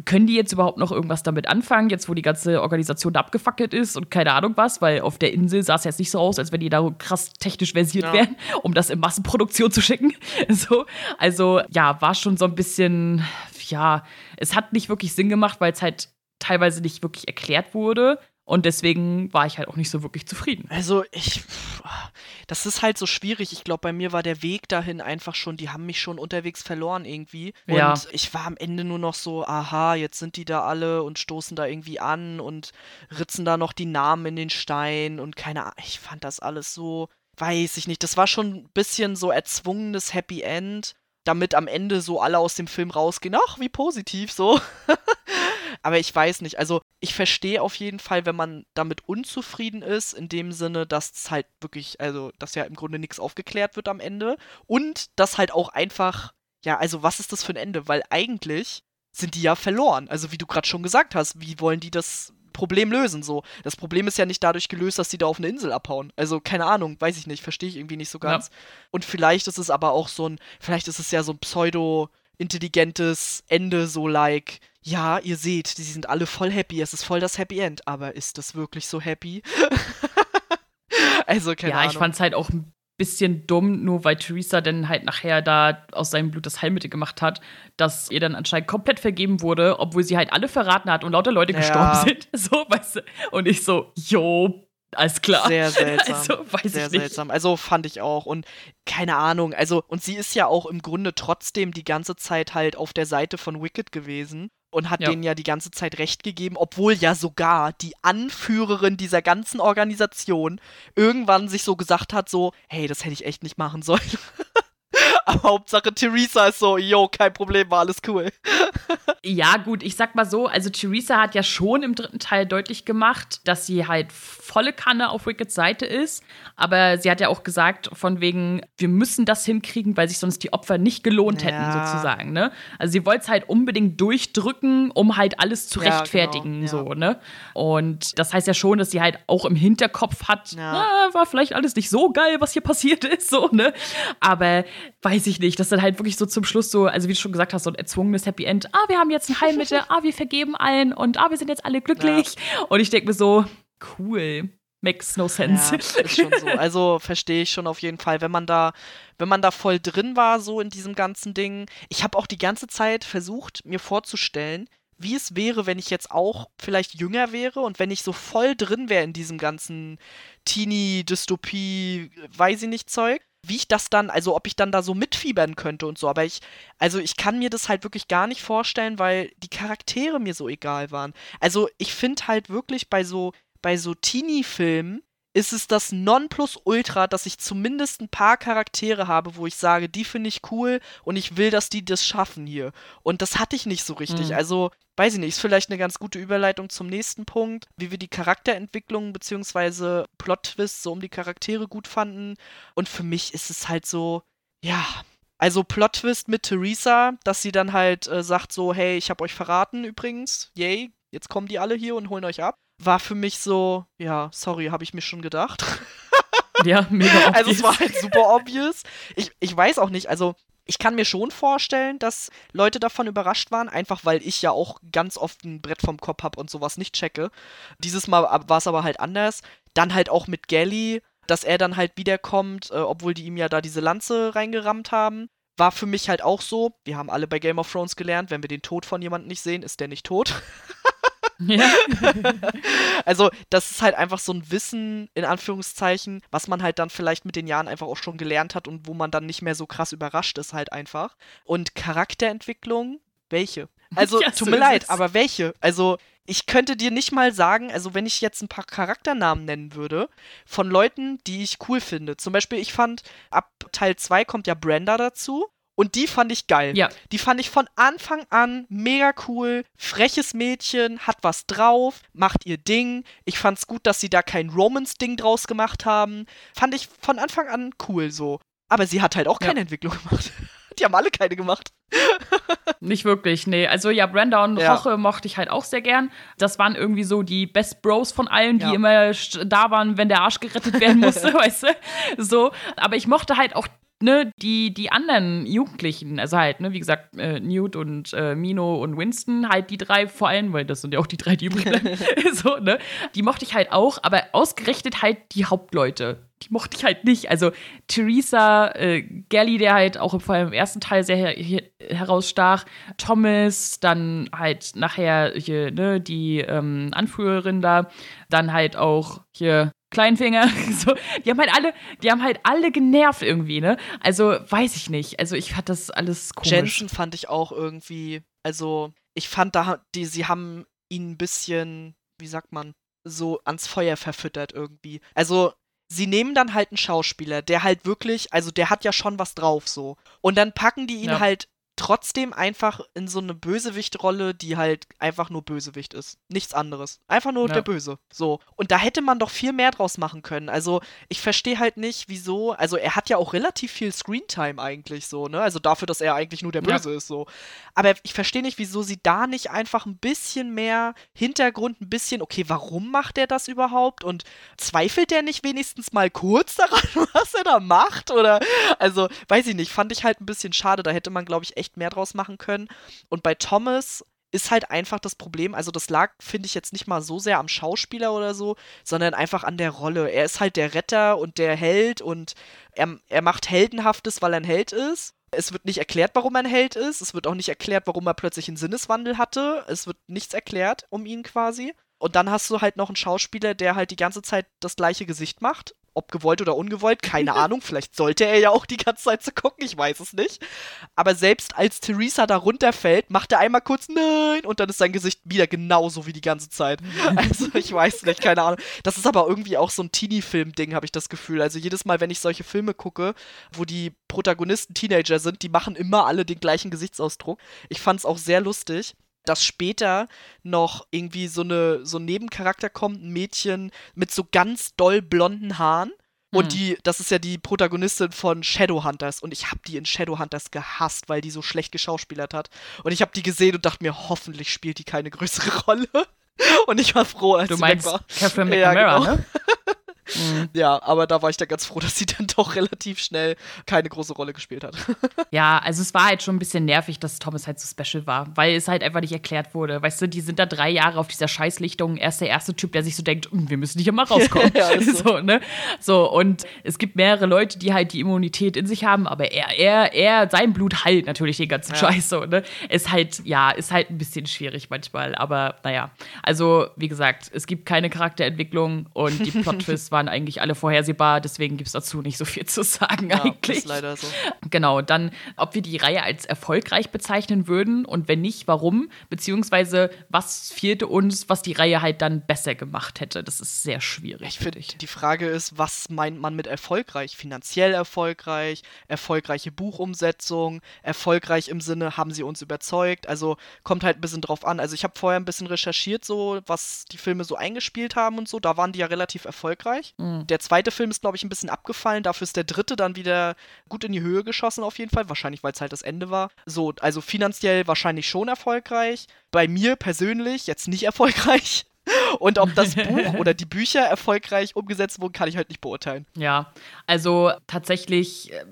können die jetzt überhaupt noch irgendwas damit anfangen, jetzt wo die ganze Organisation da abgefackelt ist und keine Ahnung was? Weil auf der Insel sah es jetzt nicht so aus, als wenn die da krass technisch versiert ja. wären, um das in Massenproduktion zu schicken. So, also ja, war schon so ein bisschen, ja, es hat nicht wirklich Sinn gemacht, weil es halt teilweise nicht wirklich erklärt wurde. Und deswegen war ich halt auch nicht so wirklich zufrieden. Also ich, das ist halt so schwierig. Ich glaube, bei mir war der Weg dahin einfach schon, die haben mich schon unterwegs verloren irgendwie. Und ja. ich war am Ende nur noch so, aha, jetzt sind die da alle und stoßen da irgendwie an und ritzen da noch die Namen in den Stein und keine Ahnung. Ich fand das alles so, weiß ich nicht. Das war schon ein bisschen so erzwungenes Happy End damit am Ende so alle aus dem Film rausgehen. Ach, wie positiv so. Aber ich weiß nicht. Also, ich verstehe auf jeden Fall, wenn man damit unzufrieden ist, in dem Sinne, dass es halt wirklich, also, dass ja im Grunde nichts aufgeklärt wird am Ende. Und dass halt auch einfach, ja, also, was ist das für ein Ende? Weil eigentlich sind die ja verloren. Also, wie du gerade schon gesagt hast, wie wollen die das Problem lösen. So, das Problem ist ja nicht dadurch gelöst, dass die da auf eine Insel abhauen. Also keine Ahnung, weiß ich nicht, verstehe ich irgendwie nicht so ganz. Ja. Und vielleicht ist es aber auch so ein, vielleicht ist es ja so ein pseudo intelligentes Ende, so like, ja, ihr seht, die sind alle voll happy, es ist voll das Happy End, aber ist das wirklich so happy? also keine ja, Ahnung. Ja, ich fand es halt auch ein bisschen dumm, nur weil Theresa dann halt nachher da aus seinem Blut das Heilmittel gemacht hat, dass ihr dann anscheinend komplett vergeben wurde, obwohl sie halt alle verraten hat und lauter Leute ja. gestorben sind. So, weißt du? Und ich so, jo, alles klar. Sehr seltsam. Also, weiß Sehr ich nicht. seltsam. Also fand ich auch. Und keine Ahnung. Also, und sie ist ja auch im Grunde trotzdem die ganze Zeit halt auf der Seite von Wicked gewesen und hat ja. denen ja die ganze Zeit recht gegeben, obwohl ja sogar die Anführerin dieser ganzen Organisation irgendwann sich so gesagt hat, so, hey, das hätte ich echt nicht machen sollen. Hauptsache Theresa ist so, yo, kein Problem, war alles cool. ja, gut, ich sag mal so, also Theresa hat ja schon im dritten Teil deutlich gemacht, dass sie halt volle Kanne auf Wickets Seite ist. Aber sie hat ja auch gesagt, von wegen, wir müssen das hinkriegen, weil sich sonst die Opfer nicht gelohnt ja. hätten, sozusagen. Ne? Also sie wollte es halt unbedingt durchdrücken, um halt alles zu ja, rechtfertigen. Genau, so, ne? Und das heißt ja schon, dass sie halt auch im Hinterkopf hat, na, war vielleicht alles nicht so geil, was hier passiert ist, so, ne? Aber weiß ich nicht, das dann halt wirklich so zum Schluss so, also wie du schon gesagt hast, so ein erzwungenes Happy End. Ah, wir haben jetzt ein Heilmittel, ah, wir vergeben allen und ah, wir sind jetzt alle glücklich. Ja. Und ich denke mir so, cool. Makes no sense. Ja, ist schon so. Also verstehe ich schon auf jeden Fall, wenn man da, wenn man da voll drin war, so in diesem ganzen Ding. Ich habe auch die ganze Zeit versucht, mir vorzustellen, wie es wäre, wenn ich jetzt auch vielleicht jünger wäre und wenn ich so voll drin wäre in diesem ganzen Teenie-Dystopie, weiß ich nicht, Zeug wie ich das dann, also ob ich dann da so mitfiebern könnte und so. Aber ich, also ich kann mir das halt wirklich gar nicht vorstellen, weil die Charaktere mir so egal waren. Also ich finde halt wirklich bei so, bei so Teenie-Filmen ist es das Nonplusultra, dass ich zumindest ein paar Charaktere habe, wo ich sage, die finde ich cool und ich will, dass die das schaffen hier. Und das hatte ich nicht so richtig. Mhm. Also, weiß ich nicht, ist vielleicht eine ganz gute Überleitung zum nächsten Punkt, wie wir die Charakterentwicklung bzw. Plot-Twists so um die Charaktere gut fanden. Und für mich ist es halt so, ja, also Plot-Twist mit Theresa, dass sie dann halt äh, sagt so, hey, ich habe euch verraten übrigens, yay, jetzt kommen die alle hier und holen euch ab war für mich so, ja, sorry, habe ich mir schon gedacht. Ja, mega obvious. Also es war halt super obvious. Ich, ich weiß auch nicht, also ich kann mir schon vorstellen, dass Leute davon überrascht waren, einfach weil ich ja auch ganz oft ein Brett vom Kopf habe und sowas nicht checke. Dieses Mal war es aber halt anders. Dann halt auch mit Gally, dass er dann halt wiederkommt, äh, obwohl die ihm ja da diese Lanze reingerammt haben. War für mich halt auch so, wir haben alle bei Game of Thrones gelernt, wenn wir den Tod von jemandem nicht sehen, ist der nicht tot. Ja. also, das ist halt einfach so ein Wissen, in Anführungszeichen, was man halt dann vielleicht mit den Jahren einfach auch schon gelernt hat und wo man dann nicht mehr so krass überrascht ist, halt einfach. Und Charakterentwicklung, welche? Also, ja, tut mir leid, aber welche? Also, ich könnte dir nicht mal sagen, also wenn ich jetzt ein paar Charakternamen nennen würde, von Leuten, die ich cool finde. Zum Beispiel, ich fand, ab Teil 2 kommt ja Brenda dazu. Und die fand ich geil. Ja. Die fand ich von Anfang an mega cool. Freches Mädchen, hat was drauf, macht ihr Ding. Ich fand's gut, dass sie da kein Romance-Ding draus gemacht haben. Fand ich von Anfang an cool so. Aber sie hat halt auch keine ja. Entwicklung gemacht. Die haben alle keine gemacht. Nicht wirklich, nee. Also ja, Brenda und ja. Roche mochte ich halt auch sehr gern. Das waren irgendwie so die Best Bros von allen, die ja. immer da waren, wenn der Arsch gerettet werden musste, weißt du? So. Aber ich mochte halt auch ne, die, die anderen Jugendlichen, also halt, ne, wie gesagt, äh, Newt und äh, Mino und Winston, halt die drei vor allem, weil das sind ja auch die drei, die übrig bleiben, so, ne, die mochte ich halt auch, aber ausgerechnet halt die Hauptleute. Die mochte ich halt nicht. Also Theresa, äh, Gally, der halt auch vor allem im ersten Teil sehr her herausstach, Thomas, dann halt nachher hier, ne, die ähm, Anführerin da, dann halt auch hier Kleinfinger. So, die haben halt alle, die haben halt alle genervt irgendwie, ne? Also weiß ich nicht. Also ich fand das alles komisch. Jensen fand ich auch irgendwie, also ich fand da, die, sie haben ihn ein bisschen, wie sagt man, so ans Feuer verfüttert irgendwie. Also sie nehmen dann halt einen Schauspieler, der halt wirklich, also der hat ja schon was drauf so. Und dann packen die ihn ja. halt trotzdem einfach in so eine Bösewichtrolle, die halt einfach nur Bösewicht ist. Nichts anderes. Einfach nur ja. der Böse. So. Und da hätte man doch viel mehr draus machen können. Also, ich verstehe halt nicht, wieso. Also, er hat ja auch relativ viel Screentime eigentlich so, ne? Also dafür, dass er eigentlich nur der Böse ja. ist, so. Aber ich verstehe nicht, wieso sie da nicht einfach ein bisschen mehr Hintergrund, ein bisschen, okay, warum macht er das überhaupt? Und zweifelt er nicht wenigstens mal kurz daran, was er da macht? Oder, also, weiß ich nicht, fand ich halt ein bisschen schade. Da hätte man, glaube ich, echt echt mehr draus machen können. Und bei Thomas ist halt einfach das Problem. Also, das lag, finde ich, jetzt nicht mal so sehr am Schauspieler oder so, sondern einfach an der Rolle. Er ist halt der Retter und der Held und er, er macht Heldenhaftes, weil er ein Held ist. Es wird nicht erklärt, warum er ein Held ist. Es wird auch nicht erklärt, warum er plötzlich einen Sinneswandel hatte. Es wird nichts erklärt um ihn quasi. Und dann hast du halt noch einen Schauspieler, der halt die ganze Zeit das gleiche Gesicht macht ob gewollt oder ungewollt, keine Ahnung. Vielleicht sollte er ja auch die ganze Zeit so gucken, ich weiß es nicht. Aber selbst als Theresa da runterfällt, macht er einmal kurz Nein und dann ist sein Gesicht wieder genauso wie die ganze Zeit. Also ich weiß nicht, keine Ahnung. Das ist aber irgendwie auch so ein Teenie-Film-Ding, habe ich das Gefühl. Also jedes Mal, wenn ich solche Filme gucke, wo die Protagonisten Teenager sind, die machen immer alle den gleichen Gesichtsausdruck. Ich fand es auch sehr lustig dass später noch irgendwie so eine so ein Nebencharakter kommt, ein Mädchen mit so ganz doll blonden Haaren. Und hm. die, das ist ja die Protagonistin von Shadowhunters. Und ich habe die in Shadowhunters gehasst, weil die so schlecht geschauspielert hat. Und ich habe die gesehen und dachte mir, hoffentlich spielt die keine größere Rolle. Und ich war froh, als du sie meinst weg war. Catherine McNamara, ja, genau. ne? Mhm. Ja, aber da war ich dann ganz froh, dass sie dann doch relativ schnell keine große Rolle gespielt hat. ja, also es war halt schon ein bisschen nervig, dass Thomas halt so special war, weil es halt einfach nicht erklärt wurde. Weißt du, die sind da drei Jahre auf dieser Scheißlichtung. Er ist der erste Typ, der sich so denkt, hm, wir müssen hier mal rauskommen. ja, so. so. ne? So, und es gibt mehrere Leute, die halt die Immunität in sich haben, aber er, er, er, sein Blut heilt natürlich den ganzen ja. Scheiß so, ne? Ist halt, ja, ist halt ein bisschen schwierig manchmal, aber naja. Also, wie gesagt, es gibt keine Charakterentwicklung und die Plot-Twists waren eigentlich alle vorhersehbar, deswegen gibt es dazu nicht so viel zu sagen ja, eigentlich. Ist leider so. Genau, dann, ob wir die Reihe als erfolgreich bezeichnen würden und wenn nicht, warum, beziehungsweise was fehlte uns, was die Reihe halt dann besser gemacht hätte. Das ist sehr schwierig. Ich finde, die Frage ist, was meint man mit erfolgreich? Finanziell erfolgreich, erfolgreiche Buchumsetzung, erfolgreich im Sinne, haben sie uns überzeugt? Also kommt halt ein bisschen drauf an. Also ich habe vorher ein bisschen recherchiert, so was die Filme so eingespielt haben und so. Da waren die ja relativ erfolgreich. Mhm. Der zweite Film ist, glaube ich, ein bisschen abgefallen. Dafür ist der dritte dann wieder gut in die Höhe geschossen, auf jeden Fall. Wahrscheinlich, weil es halt das Ende war. So, also finanziell wahrscheinlich schon erfolgreich. Bei mir persönlich jetzt nicht erfolgreich. Und ob das Buch oder die Bücher erfolgreich umgesetzt wurden, kann ich halt nicht beurteilen. Ja, also tatsächlich, äh,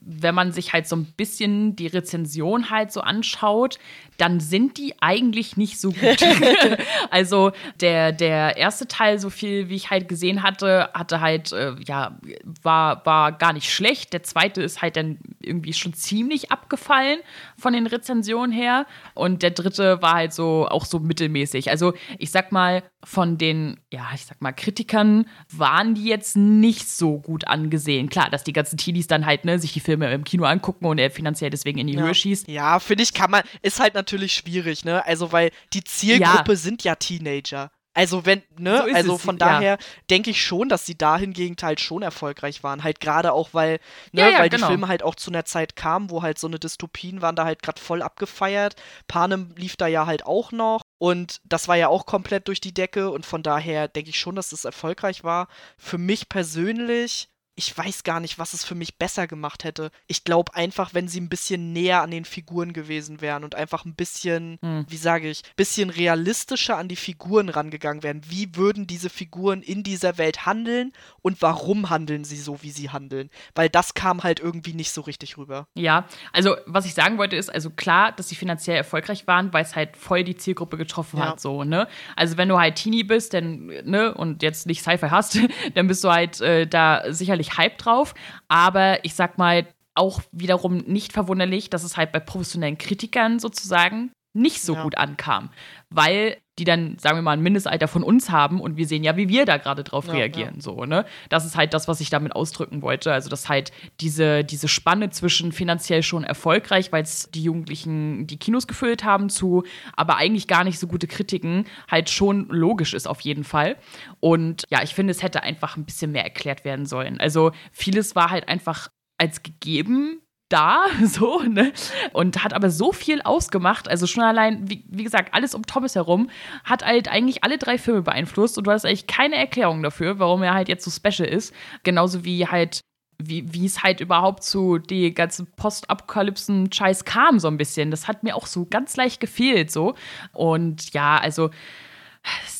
wenn man sich halt so ein bisschen die Rezension halt so anschaut, dann sind die eigentlich nicht so gut. also der, der erste Teil, so viel wie ich halt gesehen hatte, hatte halt, äh, ja, war, war gar nicht schlecht. Der zweite ist halt dann irgendwie schon ziemlich abgefallen von den Rezensionen her. Und der dritte war halt so auch so mittelmäßig. Also ich sag mal, von den, ja, ich sag mal, Kritikern waren die jetzt nicht so gut angesehen. Klar, dass die ganzen Teenies dann halt, ne, sich die Filme im Kino angucken und er finanziell deswegen in die ja. Höhe schießt. Ja, finde ich, kann man, ist halt natürlich schwierig, ne? Also, weil die Zielgruppe ja. sind ja Teenager. Also wenn, ne, so also von daher ja. denke ich schon, dass sie dahingegen halt schon erfolgreich waren. Halt gerade auch, weil, ne, ja, ja, weil genau. die Filme halt auch zu einer Zeit kamen, wo halt so eine Dystopien waren da halt gerade voll abgefeiert. Panem lief da ja halt auch noch. Und das war ja auch komplett durch die Decke und von daher denke ich schon, dass es das erfolgreich war. Für mich persönlich ich weiß gar nicht, was es für mich besser gemacht hätte. Ich glaube einfach, wenn sie ein bisschen näher an den Figuren gewesen wären und einfach ein bisschen, hm. wie sage ich, bisschen realistischer an die Figuren rangegangen wären. Wie würden diese Figuren in dieser Welt handeln und warum handeln sie so, wie sie handeln? Weil das kam halt irgendwie nicht so richtig rüber. Ja, also was ich sagen wollte ist, also klar, dass sie finanziell erfolgreich waren, weil es halt voll die Zielgruppe getroffen ja. hat, so, ne? Also wenn du halt Teenie bist, dann, ne, und jetzt nicht Sci-Fi hast, dann bist du halt äh, da sicherlich richtig Hype drauf. Aber ich sag mal, auch wiederum nicht verwunderlich, dass es halt bei professionellen Kritikern sozusagen nicht so ja. gut ankam. Weil die dann, sagen wir mal, ein Mindestalter von uns haben und wir sehen ja, wie wir da gerade drauf ja, reagieren. Ja. So, ne? Das ist halt das, was ich damit ausdrücken wollte. Also, dass halt diese, diese Spanne zwischen finanziell schon erfolgreich, weil es die Jugendlichen die Kinos gefüllt haben, zu aber eigentlich gar nicht so gute Kritiken, halt schon logisch ist auf jeden Fall. Und ja, ich finde, es hätte einfach ein bisschen mehr erklärt werden sollen. Also, vieles war halt einfach als gegeben da, so, ne? Und hat aber so viel ausgemacht. Also schon allein, wie, wie, gesagt, alles um Thomas herum, hat halt eigentlich alle drei Filme beeinflusst und du hast eigentlich keine Erklärung dafür, warum er halt jetzt so special ist. Genauso wie halt, wie, wie es halt überhaupt zu die ganzen Postapokalypsen-Scheiß kam, so ein bisschen. Das hat mir auch so ganz leicht gefehlt, so. Und ja, also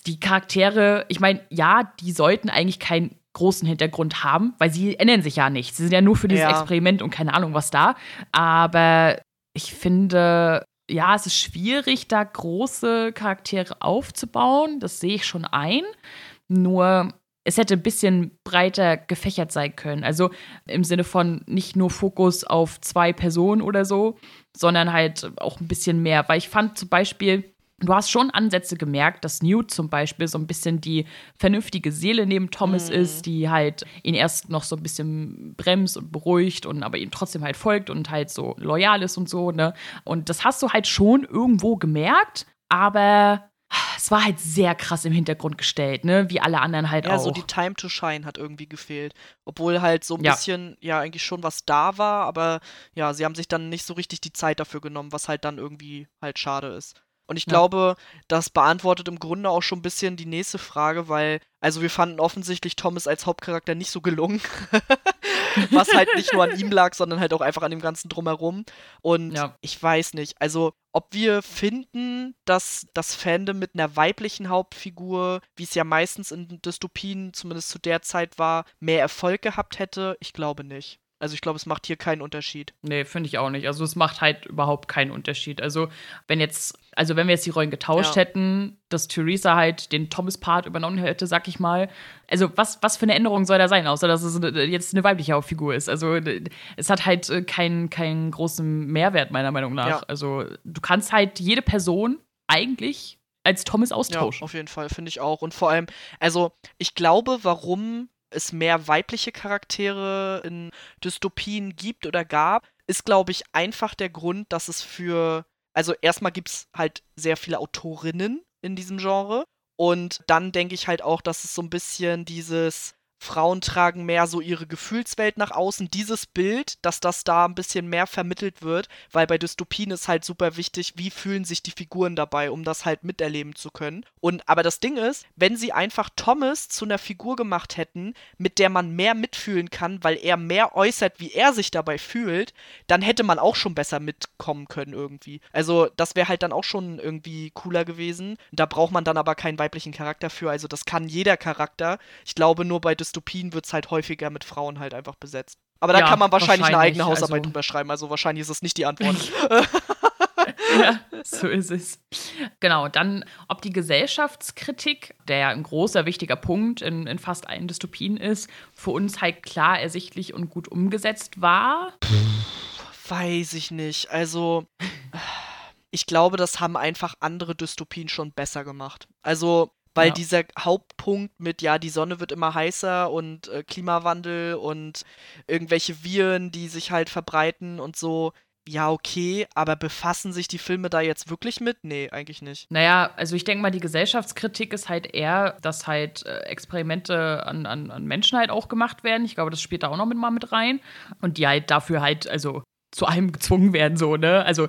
die Charaktere, ich meine, ja, die sollten eigentlich kein großen Hintergrund haben, weil sie ändern sich ja nicht. Sie sind ja nur für dieses ja. Experiment und keine Ahnung was da. Aber ich finde, ja, es ist schwierig, da große Charaktere aufzubauen. Das sehe ich schon ein. Nur es hätte ein bisschen breiter gefächert sein können. Also im Sinne von nicht nur Fokus auf zwei Personen oder so, sondern halt auch ein bisschen mehr. Weil ich fand zum Beispiel, Du hast schon Ansätze gemerkt, dass Newt zum Beispiel so ein bisschen die vernünftige Seele neben Thomas mhm. ist, die halt ihn erst noch so ein bisschen bremst und beruhigt und aber ihm trotzdem halt folgt und halt so loyal ist und so, ne? Und das hast du halt schon irgendwo gemerkt, aber es war halt sehr krass im Hintergrund gestellt, ne? Wie alle anderen halt ja, auch. Ja, so die Time to Shine hat irgendwie gefehlt. Obwohl halt so ein ja. bisschen, ja, eigentlich schon was da war, aber ja, sie haben sich dann nicht so richtig die Zeit dafür genommen, was halt dann irgendwie halt schade ist. Und ich ja. glaube, das beantwortet im Grunde auch schon ein bisschen die nächste Frage, weil, also wir fanden offensichtlich Thomas als Hauptcharakter nicht so gelungen. Was halt nicht nur an ihm lag, sondern halt auch einfach an dem ganzen Drumherum. Und ja. ich weiß nicht, also ob wir finden, dass das Fandom mit einer weiblichen Hauptfigur, wie es ja meistens in Dystopien, zumindest zu der Zeit war, mehr Erfolg gehabt hätte, ich glaube nicht. Also ich glaube, es macht hier keinen Unterschied. Nee, finde ich auch nicht. Also es macht halt überhaupt keinen Unterschied. Also wenn jetzt, also wenn wir jetzt die Rollen getauscht ja. hätten, dass Theresa halt den Thomas-Part übernommen hätte, sag ich mal. Also was, was für eine Änderung soll da sein, außer dass es jetzt eine weibliche Figur ist. Also es hat halt äh, keinen, keinen großen Mehrwert, meiner Meinung nach. Ja. Also du kannst halt jede Person eigentlich als Thomas austauschen. Ja, auf jeden Fall, finde ich auch. Und vor allem, also ich glaube, warum es mehr weibliche Charaktere in Dystopien gibt oder gab, ist, glaube ich, einfach der Grund, dass es für. Also, erstmal gibt es halt sehr viele Autorinnen in diesem Genre. Und dann denke ich halt auch, dass es so ein bisschen dieses Frauen tragen mehr so ihre Gefühlswelt nach außen. Dieses Bild, dass das da ein bisschen mehr vermittelt wird, weil bei Dystopien ist halt super wichtig, wie fühlen sich die Figuren dabei, um das halt miterleben zu können. Und aber das Ding ist, wenn sie einfach Thomas zu einer Figur gemacht hätten, mit der man mehr mitfühlen kann, weil er mehr äußert, wie er sich dabei fühlt, dann hätte man auch schon besser mitkommen können irgendwie. Also das wäre halt dann auch schon irgendwie cooler gewesen. Da braucht man dann aber keinen weiblichen Charakter für. Also das kann jeder Charakter. Ich glaube nur bei Dystopien Dystopien wird es halt häufiger mit Frauen halt einfach besetzt. Aber da ja, kann man wahrscheinlich, wahrscheinlich, eine eigene Hausarbeit also, drüber schreiben. Also wahrscheinlich ist es nicht die Antwort. ja, so ist es. Genau, dann, ob die Gesellschaftskritik, der ja ein großer, wichtiger Punkt in, in fast allen Dystopien ist, für uns halt klar ersichtlich und gut umgesetzt war. Weiß ich nicht. Also, ich glaube, das haben einfach andere Dystopien schon besser gemacht. Also, weil ja. dieser Hauptpunkt mit, ja, die Sonne wird immer heißer und äh, Klimawandel und irgendwelche Viren, die sich halt verbreiten und so, ja, okay, aber befassen sich die Filme da jetzt wirklich mit? Nee, eigentlich nicht. Naja, also ich denke mal, die Gesellschaftskritik ist halt eher, dass halt äh, Experimente an, an, an Menschen halt auch gemacht werden. Ich glaube, das spielt da auch noch mit mal mit rein. Und die halt dafür halt, also zu einem gezwungen werden, so, ne? Also,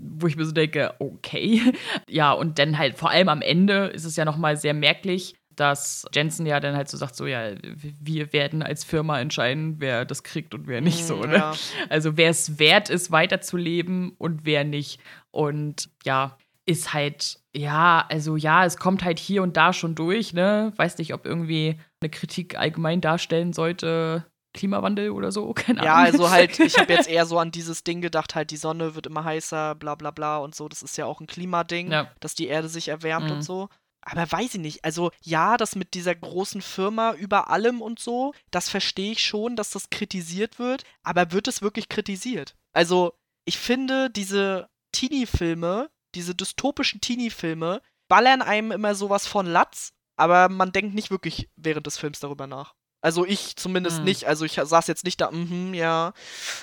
wo ich mir so denke, okay. Ja, und dann halt vor allem am Ende ist es ja nochmal sehr merklich, dass Jensen ja dann halt so sagt, so ja, wir werden als Firma entscheiden, wer das kriegt und wer nicht, so, mm, ne? Ja. Also wer es wert ist, weiterzuleben und wer nicht. Und ja, ist halt, ja, also ja, es kommt halt hier und da schon durch, ne? Weiß nicht, ob irgendwie eine Kritik allgemein darstellen sollte, Klimawandel oder so, keine Ahnung. Ja, also halt, ich habe jetzt eher so an dieses Ding gedacht, halt die Sonne wird immer heißer, bla bla bla und so. Das ist ja auch ein Klimading, ja. dass die Erde sich erwärmt mhm. und so. Aber weiß ich nicht. Also ja, das mit dieser großen Firma über allem und so, das verstehe ich schon, dass das kritisiert wird. Aber wird es wirklich kritisiert? Also ich finde, diese Teenie-Filme, diese dystopischen Teenie-Filme, ballern einem immer sowas von Latz, aber man denkt nicht wirklich während des Films darüber nach. Also ich zumindest hm. nicht. Also ich saß jetzt nicht da, mhm, ja.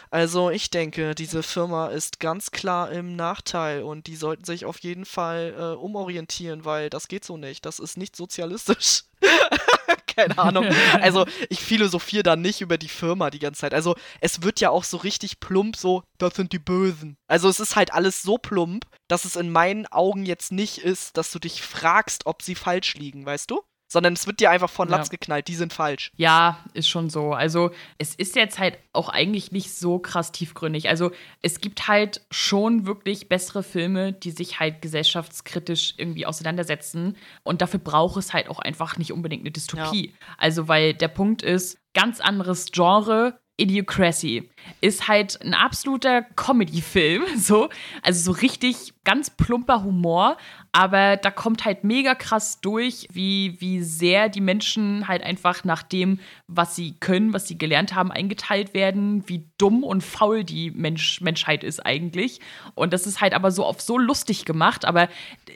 Also ich denke, diese Firma ist ganz klar im Nachteil und die sollten sich auf jeden Fall äh, umorientieren, weil das geht so nicht. Das ist nicht sozialistisch. Keine Ahnung. Also ich philosophiere da nicht über die Firma die ganze Zeit. Also es wird ja auch so richtig plump so, das sind die Bösen. Also es ist halt alles so plump, dass es in meinen Augen jetzt nicht ist, dass du dich fragst, ob sie falsch liegen, weißt du? Sondern es wird dir einfach von Latz ja. geknallt, die sind falsch. Ja, ist schon so. Also es ist jetzt halt auch eigentlich nicht so krass tiefgründig. Also es gibt halt schon wirklich bessere Filme, die sich halt gesellschaftskritisch irgendwie auseinandersetzen und dafür braucht es halt auch einfach nicht unbedingt eine Dystopie. Ja. Also weil der Punkt ist, ganz anderes Genre, Idiocracy ist halt ein absoluter Comedy-Film, so. Also so richtig ganz plumper Humor, aber da kommt halt mega krass durch, wie, wie sehr die Menschen halt einfach nach dem, was sie können, was sie gelernt haben, eingeteilt werden, wie dumm und faul die Mensch, Menschheit ist eigentlich. Und das ist halt aber so auf so lustig gemacht. Aber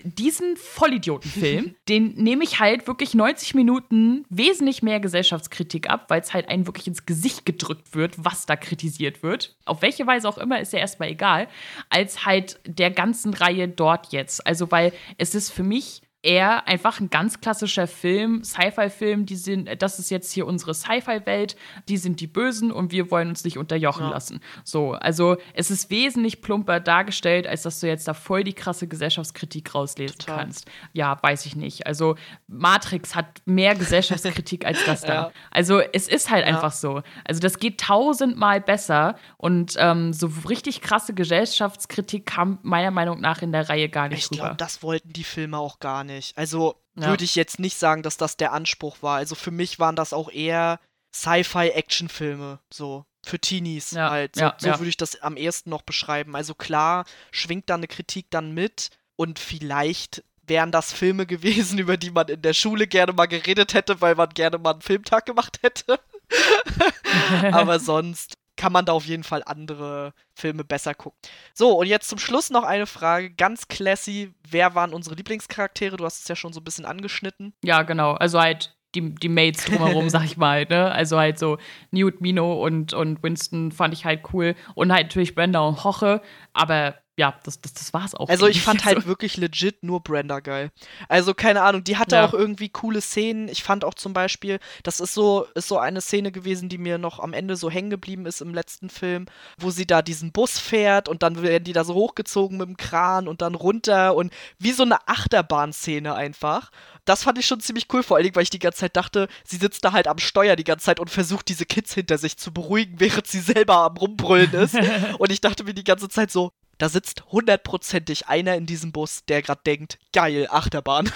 diesen Vollidiotenfilm, den nehme ich halt wirklich 90 Minuten wesentlich mehr Gesellschaftskritik ab, weil es halt einen wirklich ins Gesicht gedrückt wird, was da kritisiert wird. Auf welche Weise auch immer, ist ja erstmal egal, als halt der ganzen Reihe dort jetzt. Also, weil es ist für mich eher einfach ein ganz klassischer Film, Sci-Fi-Film, die sind, das ist jetzt hier unsere Sci-Fi-Welt, die sind die Bösen und wir wollen uns nicht unterjochen ja. lassen. So, also es ist wesentlich plumper dargestellt, als dass du jetzt da voll die krasse Gesellschaftskritik rauslesen Total. kannst. Ja, weiß ich nicht. Also Matrix hat mehr Gesellschaftskritik als das da. Ja. Also es ist halt ja. einfach so. Also das geht tausendmal besser und ähm, so richtig krasse Gesellschaftskritik kam meiner Meinung nach in der Reihe gar nicht ich rüber. Ich glaube, das wollten die Filme auch gar nicht nicht. Also ja. würde ich jetzt nicht sagen, dass das der Anspruch war. Also für mich waren das auch eher Sci-Fi-Action-Filme, so. Für Teenies ja, halt. So, ja, so würde ich das am ehesten noch beschreiben. Also klar, schwingt da eine Kritik dann mit und vielleicht wären das Filme gewesen, über die man in der Schule gerne mal geredet hätte, weil man gerne mal einen Filmtag gemacht hätte. Aber sonst kann man da auf jeden Fall andere Filme besser gucken. So, und jetzt zum Schluss noch eine Frage, ganz classy. Wer waren unsere Lieblingscharaktere? Du hast es ja schon so ein bisschen angeschnitten. Ja, genau. Also halt die, die Mates drumherum, sag ich mal, ne? Also halt so Newt, Mino und, und Winston fand ich halt cool. Und halt natürlich Brenda und Hoche, aber ja, das, das, das war's auch. Also ich fand halt wirklich legit nur Brenda geil. Also keine Ahnung, die hatte ja. auch irgendwie coole Szenen. Ich fand auch zum Beispiel, das ist so, ist so eine Szene gewesen, die mir noch am Ende so hängen geblieben ist im letzten Film, wo sie da diesen Bus fährt und dann werden die da so hochgezogen mit dem Kran und dann runter und wie so eine Achterbahnszene einfach. Das fand ich schon ziemlich cool, vor allen Dingen, weil ich die ganze Zeit dachte, sie sitzt da halt am Steuer die ganze Zeit und versucht diese Kids hinter sich zu beruhigen, während sie selber am Rumbrüllen ist. und ich dachte mir die ganze Zeit so, da sitzt hundertprozentig einer in diesem Bus, der gerade denkt, geil, Achterbahn.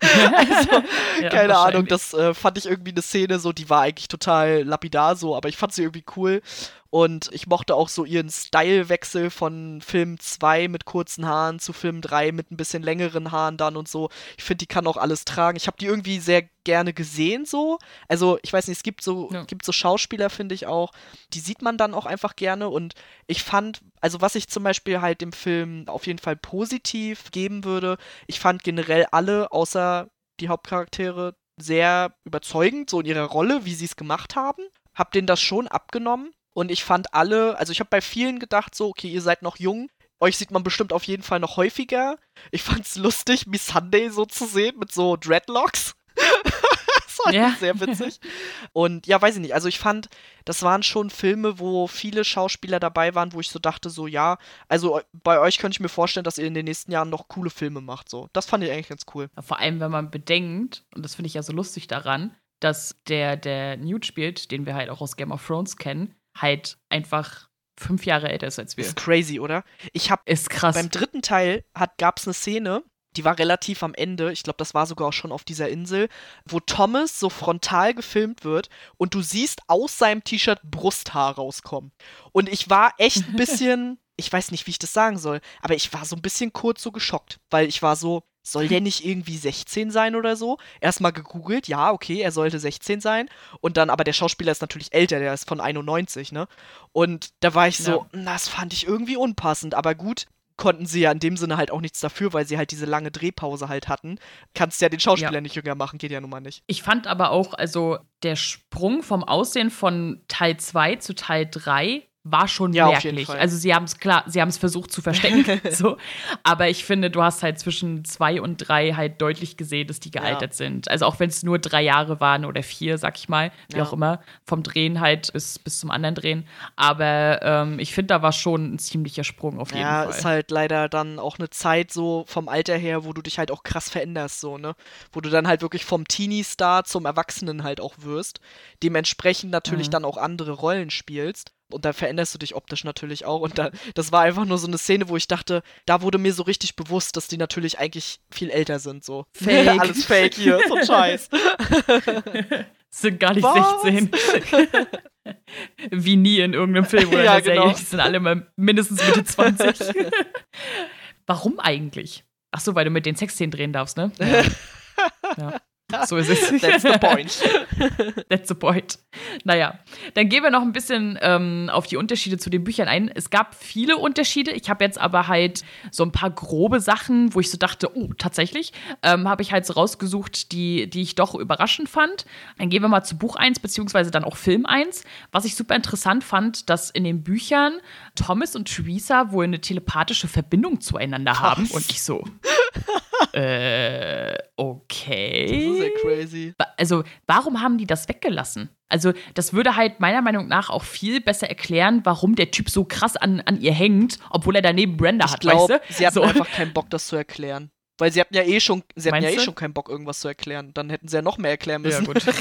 also, ja, keine Ahnung, das äh, fand ich irgendwie eine Szene so, die war eigentlich total lapidar so, aber ich fand sie irgendwie cool. Und ich mochte auch so ihren Stylewechsel von Film 2 mit kurzen Haaren zu Film 3 mit ein bisschen längeren Haaren dann und so. Ich finde, die kann auch alles tragen. Ich habe die irgendwie sehr gerne gesehen so. Also, ich weiß nicht, es gibt so, ja. gibt so Schauspieler, finde ich auch, die sieht man dann auch einfach gerne. Und ich fand, also was ich zum Beispiel halt dem Film auf jeden Fall positiv geben würde, ich fand generell alle, außer die Hauptcharaktere, sehr überzeugend, so in ihrer Rolle, wie sie es gemacht haben. Hab denen das schon abgenommen. Und ich fand alle, also ich habe bei vielen gedacht, so, okay, ihr seid noch jung. Euch sieht man bestimmt auf jeden Fall noch häufiger. Ich fand's lustig, Miss Sunday so zu sehen mit so Dreadlocks. das war ja. sehr witzig. Und ja, weiß ich nicht. Also ich fand, das waren schon Filme, wo viele Schauspieler dabei waren, wo ich so dachte, so ja, also bei euch könnte ich mir vorstellen, dass ihr in den nächsten Jahren noch coole Filme macht. So, das fand ich eigentlich ganz cool. Vor allem, wenn man bedenkt, und das finde ich ja so lustig daran, dass der, der Newt spielt, den wir halt auch aus Game of Thrones kennen, halt einfach fünf Jahre älter ist als wir. Ist crazy, oder? Ich hab ist krass. Beim dritten Teil hat, gab's eine Szene, die war relativ am Ende, ich glaube, das war sogar auch schon auf dieser Insel, wo Thomas so frontal gefilmt wird und du siehst aus seinem T-Shirt Brusthaar rauskommen. Und ich war echt ein bisschen, ich weiß nicht, wie ich das sagen soll, aber ich war so ein bisschen kurz so geschockt, weil ich war so, soll der nicht irgendwie 16 sein oder so? Erstmal gegoogelt, ja, okay, er sollte 16 sein. Und dann, aber der Schauspieler ist natürlich älter, der ist von 91, ne? Und da war ich so, ja. das fand ich irgendwie unpassend, aber gut, konnten sie ja in dem Sinne halt auch nichts dafür, weil sie halt diese lange Drehpause halt hatten. Kannst ja den Schauspieler ja. nicht jünger machen, geht ja nun mal nicht. Ich fand aber auch, also der Sprung vom Aussehen von Teil 2 zu Teil 3 war schon ja, merklich. Also sie haben es klar, sie haben es versucht zu verstecken, so. Aber ich finde, du hast halt zwischen zwei und drei halt deutlich gesehen, dass die gealtert ja. sind. Also auch wenn es nur drei Jahre waren oder vier, sag ich mal, wie ja. auch immer, vom Drehen halt bis, bis zum anderen Drehen. Aber ähm, ich finde, da war schon ein ziemlicher Sprung auf jeden Fall. Ja, ist halt leider dann auch eine Zeit so vom Alter her, wo du dich halt auch krass veränderst, so, ne? Wo du dann halt wirklich vom Teenie-Star zum Erwachsenen halt auch wirst. Dementsprechend natürlich mhm. dann auch andere Rollen spielst und da veränderst du dich optisch natürlich auch. Und da, das war einfach nur so eine Szene, wo ich dachte, da wurde mir so richtig bewusst, dass die natürlich eigentlich viel älter sind. So. Fake. Alles fake hier, so ein Scheiß. sind gar nicht Was? 16. Wie nie in irgendeinem Film oder Ja, Serie. genau. Die sind alle mal mindestens Mitte 20. Warum eigentlich? Ach so, weil du mit den Sexszenen drehen darfst, ne? Ja. ja. So ist es. That's the point. That's the point. Naja, dann gehen wir noch ein bisschen ähm, auf die Unterschiede zu den Büchern ein. Es gab viele Unterschiede. Ich habe jetzt aber halt so ein paar grobe Sachen, wo ich so dachte, oh, tatsächlich, ähm, habe ich halt so rausgesucht, die, die ich doch überraschend fand. Dann gehen wir mal zu Buch 1, beziehungsweise dann auch Film 1. Was ich super interessant fand, dass in den Büchern Thomas und Theresa wohl eine telepathische Verbindung zueinander haben. Und ich so, äh, okay. Das ist ja crazy. Also, warum haben die das weggelassen? Also, das würde halt meiner Meinung nach auch viel besser erklären, warum der Typ so krass an, an ihr hängt, obwohl er daneben Brenda Ich hat, glaube, weißt du? sie hatten so. einfach keinen Bock, das zu erklären. Weil sie hatten ja eh schon, sie hatten ja eh schon keinen Bock, irgendwas zu erklären. Dann hätten sie ja noch mehr erklären Ja, müssen. gut.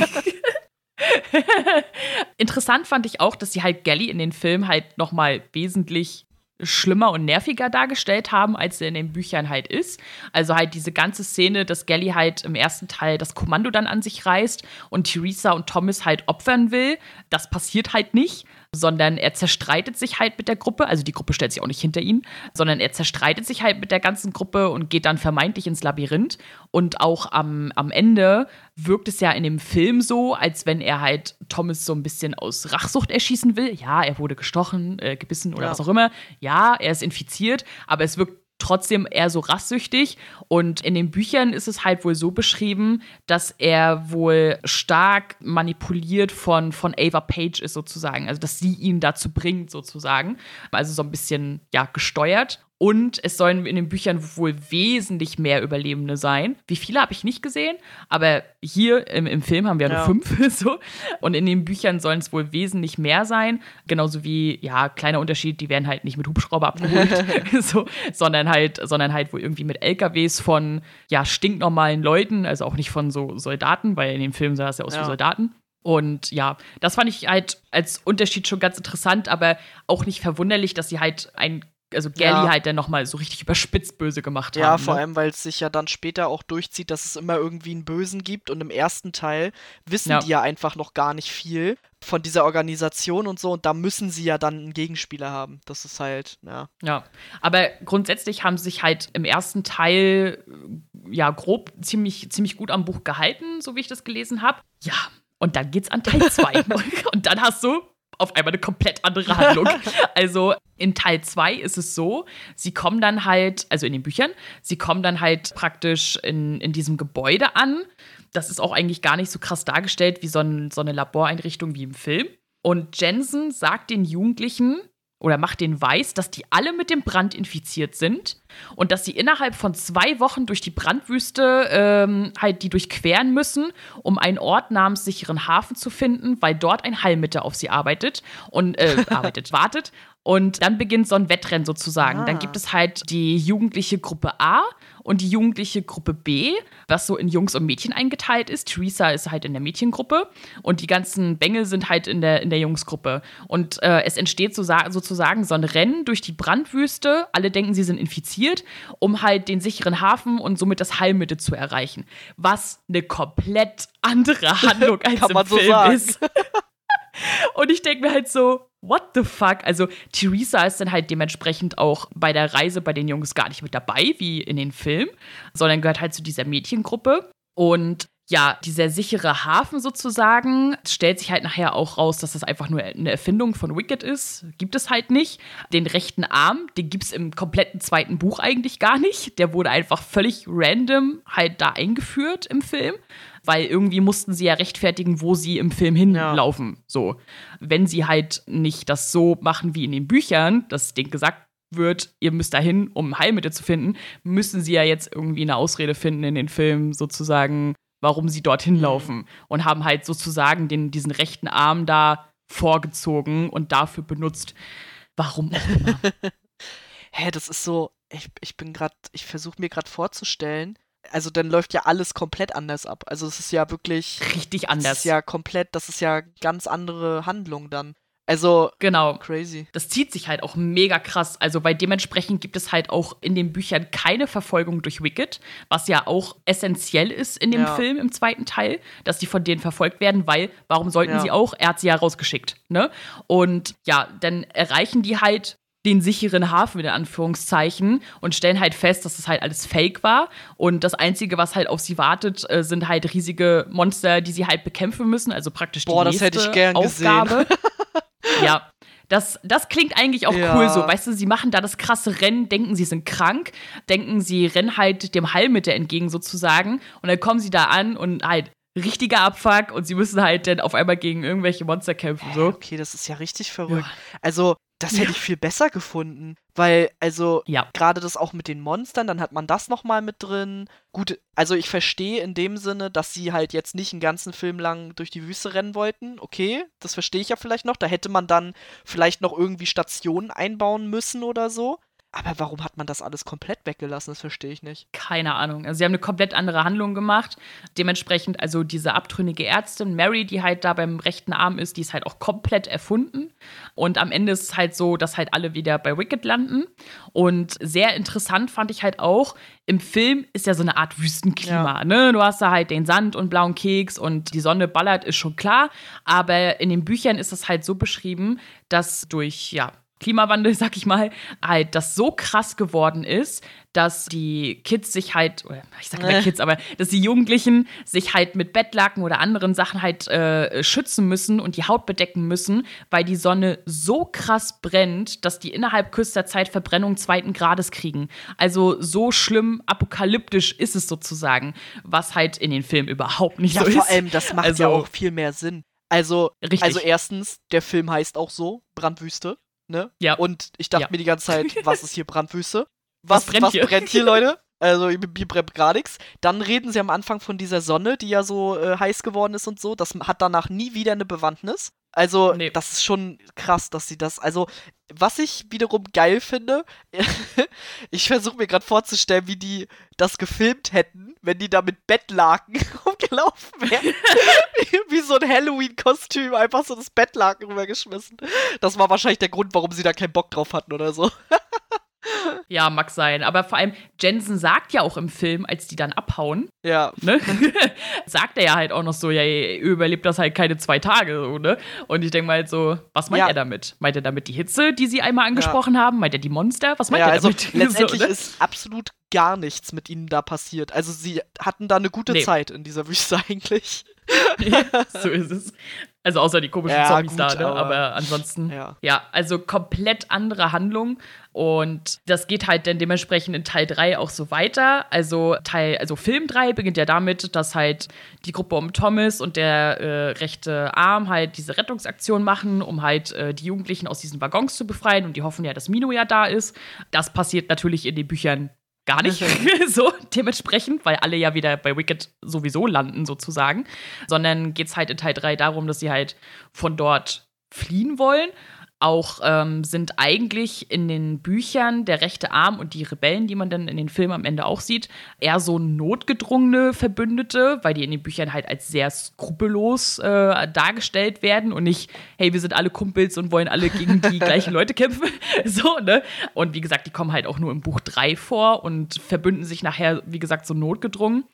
Interessant fand ich auch, dass sie halt Gally in den Film halt noch mal wesentlich schlimmer und nerviger dargestellt haben, als er in den Büchern halt ist. Also halt diese ganze Szene, dass Gally halt im ersten Teil das Kommando dann an sich reißt und Theresa und Thomas halt opfern will, das passiert halt nicht, sondern er zerstreitet sich halt mit der Gruppe, also die Gruppe stellt sich auch nicht hinter ihn, sondern er zerstreitet sich halt mit der ganzen Gruppe und geht dann vermeintlich ins Labyrinth. Und auch am, am Ende wirkt es ja in dem Film so, als wenn er halt Thomas so ein bisschen aus Rachsucht erschießen will. Ja, er wurde gestochen, äh, gebissen oder Ja. was auch immer. Ja, er ist infiziert, aber es wirkt trotzdem eher so rastsüchtig. Und in den Büchern ist es halt wohl so beschrieben, dass er wohl stark manipuliert von, von Ava Page ist, sozusagen. Also, dass sie ihn dazu bringt, sozusagen. Also so ein bisschen, ja, gesteuert. Und es sollen in den Büchern wohl wesentlich mehr Überlebende sein. Wie viele habe ich nicht gesehen, aber hier im, im Film haben wir ja nur fünf. So. Und in den Büchern sollen es wohl wesentlich mehr sein. Genauso wie, ja, kleiner Unterschied, die werden halt nicht mit Hubschrauber abgeholt, so, sondern halt, sondern halt wohl irgendwie mit LKWs von ja, stinknormalen Leuten, also auch nicht von so Soldaten, weil in dem Film sah es ja aus Ja. wie Soldaten. Und ja, das fand ich halt als Unterschied schon ganz interessant, aber auch nicht verwunderlich, dass sie halt ein, also Gally Ja. halt dann nochmal so richtig überspitzt böse gemacht Ja, haben. vor ne? allem, weil es sich ja dann später auch durchzieht, dass es immer irgendwie einen Bösen gibt. Und im ersten Teil wissen Ja. die ja einfach noch gar nicht viel von dieser Organisation und so. Und da müssen sie ja dann einen Gegenspieler haben. Das ist halt, ja. Ja, aber grundsätzlich haben sie sich halt im ersten Teil ja grob ziemlich, ziemlich gut am Buch gehalten, so wie ich das gelesen habe. Ja, und dann geht's an Teil 2. und dann hast du auf einmal eine komplett andere Handlung. Also in Teil 2 ist es so, sie kommen dann halt, also in den Büchern, sie kommen dann halt praktisch in, in diesem Gebäude an. Das ist auch eigentlich gar nicht so krass dargestellt wie so, ein, so eine Laboreinrichtung wie im Film. Und Jensen sagt den Jugendlichen, oder macht den weiß, dass die alle mit dem Brand infiziert sind und dass sie innerhalb von zwei Wochen durch die Brandwüste ähm, halt die durchqueren müssen, um einen Ort namens sicheren Hafen zu finden, weil dort ein Heilmittel auf sie arbeitet und äh, arbeitet, wartet. Und dann beginnt so ein Wettrennen sozusagen. Ah. Dann gibt es halt die jugendliche Gruppe A und die jugendliche Gruppe B, was so in Jungs und Mädchen eingeteilt ist. Theresa ist halt in der Mädchengruppe und die ganzen Bengel sind halt in der, in der Jungsgruppe. Und äh, es entsteht so, sozusagen so ein Rennen durch die Brandwüste. Alle denken, sie sind infiziert, um halt den sicheren Hafen und somit das Heilmittel zu erreichen. Was eine komplett andere Handlung als Kann im so Film sagen. ist. Und ich denke mir halt so, what the fuck? Also, Theresa ist dann halt dementsprechend auch bei der Reise bei den Jungs gar nicht mit dabei, wie in den Filmen, sondern gehört halt zu dieser Mädchengruppe. Und ja, dieser sichere Hafen sozusagen stellt sich halt nachher auch raus, dass das einfach nur eine Erfindung von Wicked ist. Gibt es halt nicht. Den rechten Arm, den gibt es im kompletten zweiten Buch eigentlich gar nicht. Der wurde einfach völlig random halt da eingeführt im Film. Weil irgendwie mussten sie ja rechtfertigen, wo sie im Film hinlaufen. So. Wenn sie halt nicht das so machen wie in den Büchern, dass denen gesagt wird, ihr müsst dahin, um Heilmittel zu finden, müssen sie ja jetzt irgendwie eine Ausrede finden in den Filmen, sozusagen, warum sie dorthin laufen. Und haben halt sozusagen den, diesen rechten Arm da vorgezogen und dafür benutzt. Warum auch immer. Hä, das ist so, ich, ich bin gerade, ich versuche mir gerade vorzustellen, also dann läuft ja alles komplett anders ab. Also es ist ja wirklich, Richtig das anders. ist ja komplett, das ist ja ganz andere Handlung dann. Also, genau. crazy. Das zieht sich halt auch mega krass. Also, weil dementsprechend gibt es halt auch in den Büchern keine Verfolgung durch Wicked, was ja auch essentiell ist in dem Ja. Film im zweiten Teil, dass die von denen verfolgt werden, weil warum sollten Ja. sie auch? Er hat sie ja rausgeschickt, ne? Und ja, dann erreichen die halt den sicheren Hafen in Anführungszeichen und stellen halt fest, dass das halt alles Fake war und das einzige, was halt auf sie wartet, äh, sind halt riesige Monster, die sie halt bekämpfen müssen, also praktisch Boah, die das nächste hätte ich gern Aufgabe. ja. Das, das klingt eigentlich auch Ja. cool so. Weißt du, sie machen da das krasse Rennen, denken, sie sind krank, denken, sie rennen halt dem Heilmittel entgegen sozusagen. Und dann kommen sie da an und halt richtiger Abfuck und sie müssen halt dann auf einmal gegen irgendwelche Monster kämpfen. So. Okay, das ist ja richtig verrückt. Also, das hätte ich viel besser gefunden, weil, also, Ja. gerade das auch mit den Monstern, dann hat man das nochmal mit drin. Gut, also ich verstehe in dem Sinne, dass sie halt jetzt nicht einen ganzen Film lang durch die Wüste rennen wollten. Okay, das verstehe ich ja vielleicht noch. Da hätte man dann vielleicht noch irgendwie Stationen einbauen müssen oder so. Aber warum hat man das alles komplett weggelassen? Das verstehe ich nicht. Keine Ahnung. Also sie haben eine komplett andere Handlung gemacht. Dementsprechend, also diese abtrünnige Ärztin, Mary, die halt da beim rechten Arm ist, die ist halt auch komplett erfunden. Und am Ende ist es halt so, dass halt alle wieder bei Wicked landen. Und sehr interessant fand ich halt auch, im Film ist ja so eine Art Wüstenklima. Ne? Du hast da halt den Sand und blauen Keks und die Sonne ballert, ist schon klar. Aber in den Büchern ist das halt so beschrieben, dass durch, ja, Klimawandel, sag ich mal, halt das so krass geworden ist, dass die Kids sich halt, oder ich sag mal Äh. Kids, aber dass die Jugendlichen sich halt mit Bettlaken oder anderen Sachen halt äh, schützen müssen und die Haut bedecken müssen, weil die Sonne so krass brennt, dass die innerhalb kürzester Zeit Verbrennung zweiten Grades kriegen. Also so schlimm apokalyptisch ist es sozusagen, was halt in den Filmen überhaupt nicht Ja, so vor ist. allem, das macht Also- ja auch viel mehr Sinn. Also, Richtig. also erstens, der Film heißt auch so, Brandwüste, ne? Ja. Und ich dachte Ja. mir die ganze Zeit, was ist hier Brandwüste? Was Was, brennt was hier? brennt hier, Leute? Also, hier brennt gar nichts. Dann reden sie am Anfang von dieser Sonne, die ja so äh, heiß geworden ist und so. Das hat danach nie wieder eine Bewandtnis. Also, Nee. das ist schon krass, dass sie das. Also, was ich wiederum geil finde, ich versuche mir gerade vorzustellen, wie die das gefilmt hätten, wenn die da mit Bettlaken rumgelaufen wären. wie so ein Halloween-Kostüm, einfach so das Bettlaken rübergeschmissen. Das war wahrscheinlich der Grund, warum sie da keinen Bock drauf hatten oder so. Ja, mag sein. Aber vor allem, Jensen sagt ja auch im Film, als die dann abhauen, Ja. ne? sagt er ja halt auch noch so, ja, ihr überlebt das halt keine zwei Tage, so, ne? Und ich denke mal halt so, was meint Ja. er damit? Meint er damit die Hitze, die sie einmal angesprochen haben? Meint er die Monster? Was meint ja, er also damit? letztendlich so, ne? ist absolut gar nichts mit ihnen da passiert. Also sie hatten da eine gute Nee. Zeit in dieser Wüste eigentlich. so ist es. Also außer die komischen Ja, Zombies gut, da, ne? aber- aber, ansonsten. Ja. Ja, also komplett andere Handlung. Und das geht halt dann dementsprechend in Teil 3 auch so weiter. Also Teil, also Film 3 beginnt ja damit, dass halt die Gruppe um Thomas und der äh, rechte Arm halt diese Rettungsaktion machen, um halt äh, die Jugendlichen aus diesen Waggons zu befreien. Und die hoffen ja, dass Mino ja da ist. Das passiert natürlich in den Büchern gar nicht so dementsprechend, weil alle ja wieder bei Wicked sowieso landen sozusagen, sondern geht es halt in Teil 3 darum, dass sie halt von dort fliehen wollen. Auch ähm, sind eigentlich in den Büchern der rechte Arm und die Rebellen, die man dann in den Filmen am Ende auch sieht, eher so notgedrungene Verbündete, weil die in den Büchern halt als sehr skrupellos äh, dargestellt werden und nicht, hey, wir sind alle Kumpels und wollen alle gegen die gleichen Leute kämpfen. so, ne? Und wie gesagt, die kommen halt auch nur im Buch 3 vor und verbünden sich nachher, wie gesagt, so notgedrungen.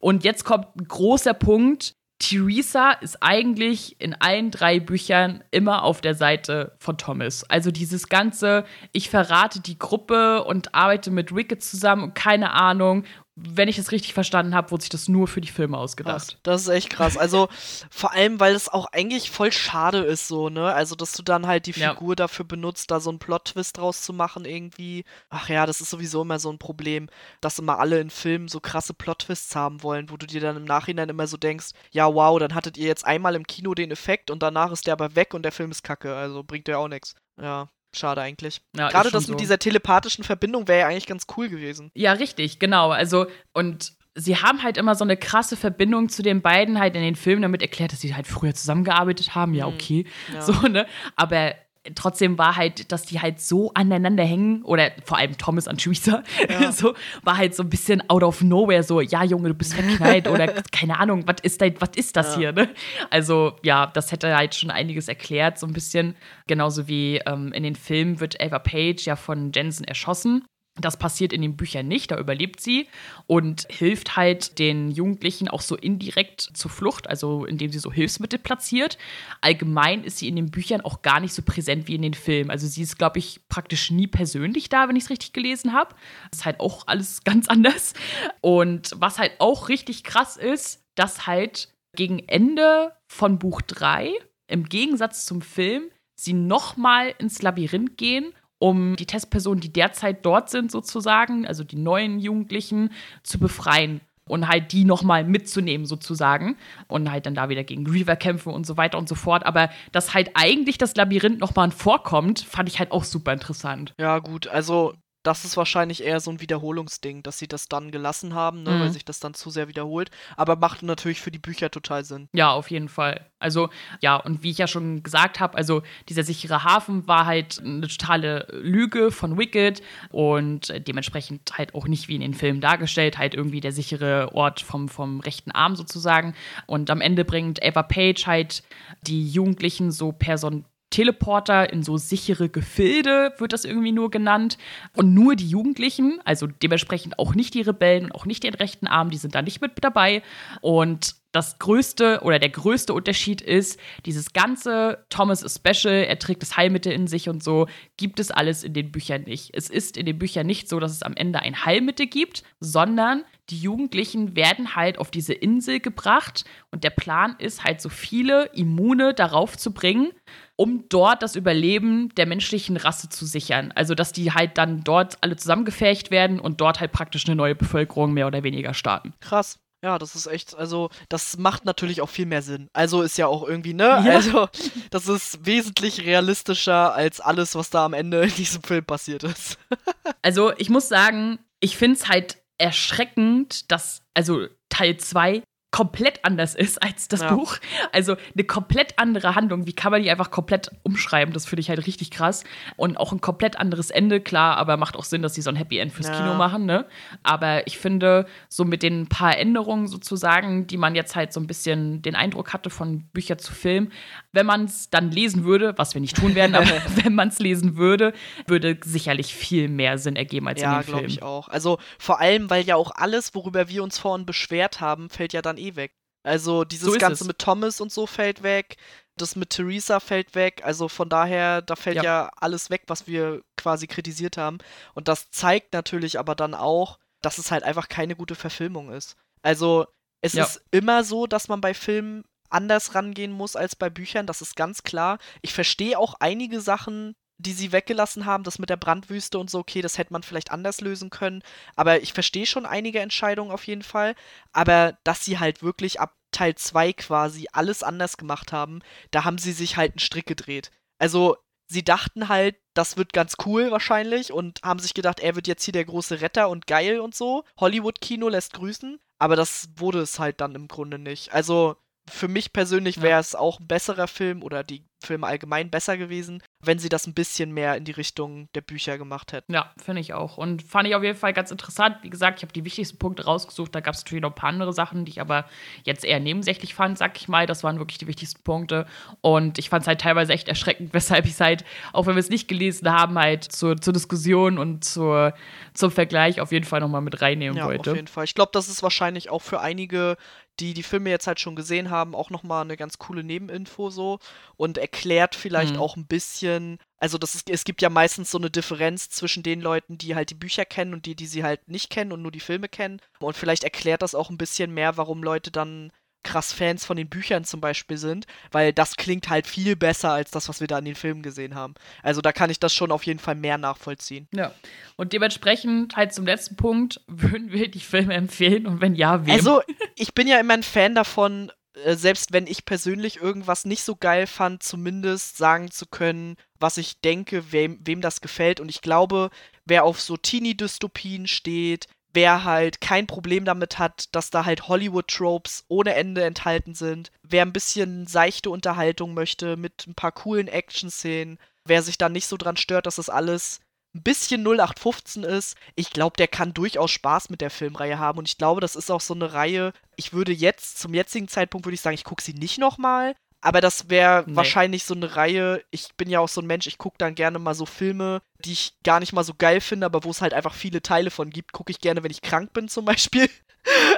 Und jetzt kommt ein großer Punkt. Theresa ist eigentlich in allen drei Büchern immer auf der Seite von Thomas. Also dieses ganze, ich verrate die Gruppe und arbeite mit Wicked zusammen und keine Ahnung. Wenn ich es richtig verstanden habe, wurde sich das nur für die Filme ausgedacht. Das ist echt krass. Also vor allem, weil es auch eigentlich voll schade ist, so, ne? Also, dass du dann halt die Ja. Figur dafür benutzt, da so einen Plot-Twist draus zu machen, irgendwie. Ach ja, das ist sowieso immer so ein Problem, dass immer alle in Filmen so krasse Plot-Twists haben wollen, wo du dir dann im Nachhinein immer so denkst, ja, wow, dann hattet ihr jetzt einmal im Kino den Effekt und danach ist der aber weg und der Film ist kacke. Also bringt ja auch nichts. Ja. Schade eigentlich. Ja, Gerade das mit so. dieser telepathischen Verbindung wäre ja eigentlich ganz cool gewesen. Ja, richtig, genau. Also, und sie haben halt immer so eine krasse Verbindung zu den beiden halt in den Filmen, damit erklärt, dass sie halt früher zusammengearbeitet haben. Ja, Mhm. okay. Ja. So, ne? Aber trotzdem war halt, dass die halt so aneinander hängen, oder vor allem Thomas an Theresa, ja. so, war halt so ein bisschen out of nowhere, so, ja, Junge, du bist verknallt oder keine Ahnung, was ist, dein, was ist das ja. hier, ne? Also, ja, das hätte halt schon einiges erklärt, so ein bisschen. Genauso wie ähm, in den Filmen wird Ava Page ja von Jensen erschossen. Das passiert in den Büchern nicht, da überlebt sie und hilft halt den Jugendlichen auch so indirekt zur Flucht, also indem sie so Hilfsmittel platziert. Allgemein ist sie in den Büchern auch gar nicht so präsent wie in den Filmen. Also sie ist, glaube ich, praktisch nie persönlich da, wenn ich es richtig gelesen habe. Das ist halt auch alles ganz anders. Und was halt auch richtig krass ist, dass halt gegen Ende von Buch 3, im Gegensatz zum Film, sie nochmal ins Labyrinth gehen um die Testpersonen, die derzeit dort sind, sozusagen, also die neuen Jugendlichen, zu befreien und halt die nochmal mitzunehmen, sozusagen. Und halt dann da wieder gegen Reaver kämpfen und so weiter und so fort. Aber dass halt eigentlich das Labyrinth nochmal vorkommt, fand ich halt auch super interessant. Ja, gut, also das ist wahrscheinlich eher so ein Wiederholungsding, dass sie das dann gelassen haben, ne, mhm. weil sich das dann zu sehr wiederholt. Aber macht natürlich für die Bücher total Sinn. Ja, auf jeden Fall. Also, ja, und wie ich ja schon gesagt habe, also dieser sichere Hafen war halt eine totale Lüge von Wicked und dementsprechend halt auch nicht wie in den Filmen dargestellt, halt irgendwie der sichere Ort vom, vom rechten Arm sozusagen. Und am Ende bringt Eva Page halt die Jugendlichen so per so Teleporter in so sichere Gefilde, wird das irgendwie nur genannt. Und nur die Jugendlichen, also dementsprechend auch nicht die Rebellen und auch nicht den rechten Arm, die sind da nicht mit dabei. Und das größte oder der größte Unterschied ist, dieses ganze Thomas ist special, er trägt das Heilmittel in sich und so, gibt es alles in den Büchern nicht. Es ist in den Büchern nicht so, dass es am Ende ein Heilmittel gibt, sondern die Jugendlichen werden halt auf diese Insel gebracht und der Plan ist halt so viele Immune darauf zu bringen, um dort das Überleben der menschlichen Rasse zu sichern. Also dass die halt dann dort alle zusammengefärcht werden und dort halt praktisch eine neue Bevölkerung mehr oder weniger starten. Krass. Ja, das ist echt, also, das macht natürlich auch viel mehr Sinn. Also ist ja auch irgendwie, ne? Ja. Also, das ist wesentlich realistischer als alles, was da am Ende in diesem Film passiert ist. also, ich muss sagen, ich finde es halt erschreckend, dass, also Teil 2 komplett anders ist als das ja. Buch. Also eine komplett andere Handlung. Wie kann man die einfach komplett umschreiben? Das finde ich halt richtig krass. Und auch ein komplett anderes Ende, klar, aber macht auch Sinn, dass sie so ein Happy End fürs ja. Kino machen, ne? Aber ich finde, so mit den paar Änderungen sozusagen, die man jetzt halt so ein bisschen den Eindruck hatte von Bücher zu Film, wenn man es dann lesen würde, was wir nicht tun werden, aber wenn man es lesen würde, würde sicherlich viel mehr Sinn ergeben als ja, in den Film. Ja, glaube ich auch. Also vor allem, weil ja auch alles, worüber wir uns vorhin beschwert haben, fällt ja dann eh eh weg. Also dieses so Ganze es. mit Thomas und so fällt weg, das mit Theresa fällt weg. Also von daher, da fällt ja. ja alles weg, was wir quasi kritisiert haben. Und das zeigt natürlich aber dann auch, dass es halt einfach keine gute Verfilmung ist. Also es ja. ist immer so, dass man bei Filmen anders rangehen muss als bei Büchern, das ist ganz klar. Ich verstehe auch einige Sachen, die sie weggelassen haben, das mit der Brandwüste und so, okay, das hätte man vielleicht anders lösen können. Aber ich verstehe schon einige Entscheidungen auf jeden Fall. Aber dass sie halt wirklich ab Teil 2 quasi alles anders gemacht haben, da haben sie sich halt einen Strick gedreht. Also, sie dachten halt, das wird ganz cool wahrscheinlich und haben sich gedacht, er wird jetzt hier der große Retter und geil und so. Hollywood-Kino lässt grüßen. Aber das wurde es halt dann im Grunde nicht. Also, für mich persönlich wäre es auch ein besserer Film oder die Filme allgemein besser gewesen, wenn sie das ein bisschen mehr in die Richtung der Bücher gemacht hätten. Ja, finde ich auch. Und fand ich auf jeden Fall ganz interessant. Wie gesagt, ich habe die wichtigsten Punkte rausgesucht. Da gab es natürlich noch ein paar andere Sachen, die ich aber jetzt eher nebensächlich fand, sag ich mal. Das waren wirklich die wichtigsten Punkte. Und ich fand es halt teilweise echt erschreckend, weshalb ich es halt, auch wenn wir es nicht gelesen haben, halt zur, zur Diskussion und zur, zum Vergleich auf jeden Fall nochmal mit reinnehmen ja, wollte. Auf jeden Fall. Ich glaube, das ist wahrscheinlich auch für einige die die Filme jetzt halt schon gesehen haben, auch nochmal eine ganz coole Nebeninfo so und erklärt vielleicht mhm. auch ein bisschen, also das ist, es gibt ja meistens so eine Differenz zwischen den Leuten, die halt die Bücher kennen und die, die sie halt nicht kennen und nur die Filme kennen und vielleicht erklärt das auch ein bisschen mehr, warum Leute dann krass Fans von den Büchern zum Beispiel sind, weil das klingt halt viel besser als das, was wir da in den Filmen gesehen haben. Also da kann ich das schon auf jeden Fall mehr nachvollziehen. Ja. Und dementsprechend halt zum letzten Punkt, würden wir die Filme empfehlen und wenn ja, wem? Also ich bin ja immer ein Fan davon, äh, selbst wenn ich persönlich irgendwas nicht so geil fand, zumindest sagen zu können, was ich denke, wem, wem das gefällt. Und ich glaube, wer auf so Teenie-Dystopien steht, wer halt kein Problem damit hat, dass da halt Hollywood-Tropes ohne Ende enthalten sind, wer ein bisschen seichte Unterhaltung möchte mit ein paar coolen Action-Szenen, wer sich da nicht so dran stört, dass das alles ein bisschen 0815 ist, ich glaube, der kann durchaus Spaß mit der Filmreihe haben. Und ich glaube, das ist auch so eine Reihe, ich würde jetzt, zum jetzigen Zeitpunkt würde ich sagen, ich gucke sie nicht nochmal. Aber das wäre nee. wahrscheinlich so eine Reihe. Ich bin ja auch so ein Mensch, ich gucke dann gerne mal so Filme, die ich gar nicht mal so geil finde, aber wo es halt einfach viele Teile von gibt. Gucke ich gerne, wenn ich krank bin zum Beispiel.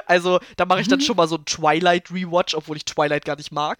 Also da mache ich dann mhm. schon mal so ein Twilight Rewatch, obwohl ich Twilight gar nicht mag.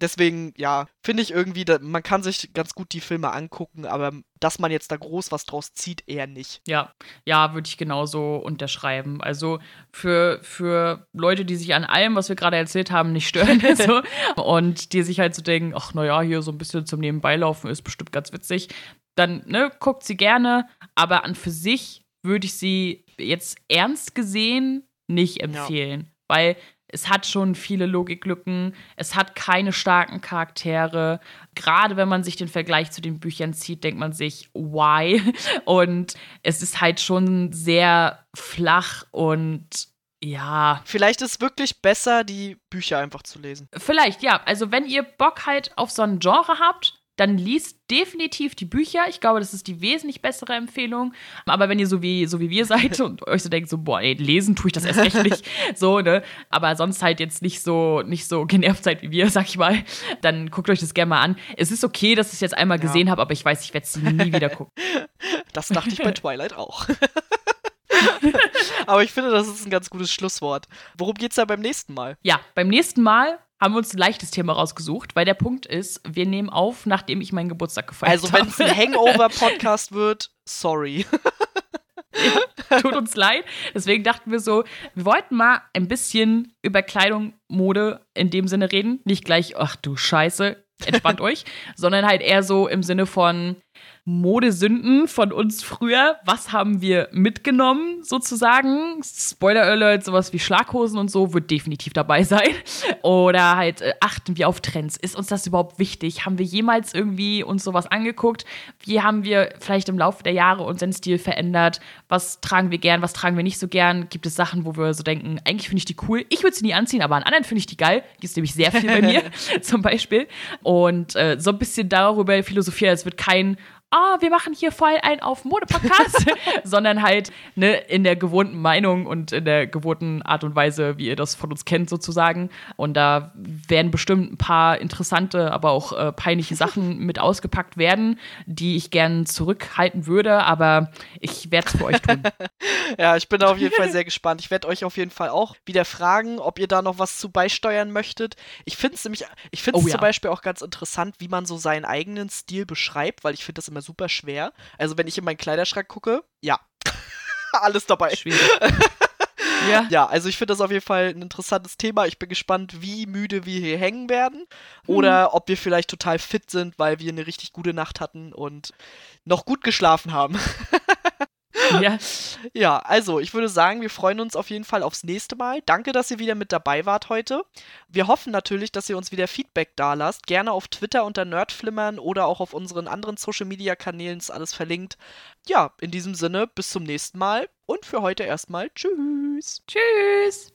Deswegen, ja, finde ich irgendwie, da, man kann sich ganz gut die Filme angucken, aber dass man jetzt da groß was draus zieht, eher nicht. Ja, ja, würde ich genauso unterschreiben. Also für, für Leute, die sich an allem, was wir gerade erzählt haben, nicht stören so, und die sich halt so denken, ach naja, hier so ein bisschen zum Nebenbeilaufen ist bestimmt ganz witzig, dann ne, guckt sie gerne, aber an für sich würde ich sie jetzt ernst gesehen nicht empfehlen, ja. weil es hat schon viele Logiklücken, es hat keine starken Charaktere. Gerade wenn man sich den Vergleich zu den Büchern zieht, denkt man sich, why? Und es ist halt schon sehr flach und ja. Vielleicht ist es wirklich besser, die Bücher einfach zu lesen. Vielleicht, ja. Also, wenn ihr Bock halt auf so ein Genre habt, dann liest definitiv die Bücher. Ich glaube, das ist die wesentlich bessere Empfehlung. Aber wenn ihr so wie, so wie wir seid und euch so denkt, so, boah, ey, lesen tue ich das erst recht nicht, so, ne? Aber sonst halt jetzt nicht so, nicht so genervt seid wie wir, sag ich mal, dann guckt euch das gerne mal an. Es ist okay, dass ich es jetzt einmal ja. gesehen habe, aber ich weiß, ich werde es nie wieder gucken. Das dachte ich bei Twilight auch. aber ich finde, das ist ein ganz gutes Schlusswort. Worum geht's da beim nächsten Mal? Ja, beim nächsten Mal haben wir uns ein leichtes Thema rausgesucht, weil der Punkt ist, wir nehmen auf, nachdem ich meinen Geburtstag gefeiert habe. Also wenn es ein Hangover-Podcast wird, sorry. ja, tut uns leid. Deswegen dachten wir so, wir wollten mal ein bisschen über Kleidung, Mode in dem Sinne reden. Nicht gleich, ach du Scheiße, entspannt euch, sondern halt eher so im Sinne von, Modesünden von uns früher. Was haben wir mitgenommen, sozusagen? Spoiler Alert, sowas wie Schlaghosen und so wird definitiv dabei sein. Oder halt äh, achten wir auf Trends. Ist uns das überhaupt wichtig? Haben wir jemals irgendwie uns sowas angeguckt? Wie haben wir vielleicht im Laufe der Jahre unseren Stil verändert? Was tragen wir gern? Was tragen wir nicht so gern? Gibt es Sachen, wo wir so denken, eigentlich finde ich die cool? Ich würde sie nie anziehen, aber an anderen finde ich die geil. Gibt es nämlich sehr viel bei mir, zum Beispiel. Und äh, so ein bisschen darüber philosophieren, es wird kein ah, oh, wir machen hier voll einen auf Mode-Podcast, sondern halt ne, in der gewohnten Meinung und in der gewohnten Art und Weise, wie ihr das von uns kennt, sozusagen. Und da werden bestimmt ein paar interessante, aber auch äh, peinliche Sachen mit ausgepackt werden, die ich gern zurückhalten würde, aber ich werde es für euch tun. ja, ich bin auf jeden Fall sehr gespannt. Ich werde euch auf jeden Fall auch wieder fragen, ob ihr da noch was zu beisteuern möchtet. Ich finde es nämlich, ich finde es oh, ja. zum Beispiel auch ganz interessant, wie man so seinen eigenen Stil beschreibt, weil ich finde das immer immer super schwer. Also wenn ich in meinen Kleiderschrank gucke, ja, alles dabei. Schwierig. ja. ja, also ich finde das auf jeden Fall ein interessantes Thema. Ich bin gespannt, wie müde wir hier hängen werden. Hm. Oder ob wir vielleicht total fit sind, weil wir eine richtig gute Nacht hatten und noch gut geschlafen haben. Ja. ja, also ich würde sagen, wir freuen uns auf jeden Fall aufs nächste Mal. Danke, dass ihr wieder mit dabei wart heute. Wir hoffen natürlich, dass ihr uns wieder Feedback da lasst. Gerne auf Twitter unter Nerdflimmern oder auch auf unseren anderen Social Media Kanälen ist alles verlinkt. Ja, in diesem Sinne, bis zum nächsten Mal und für heute erstmal Tschüss. Tschüss.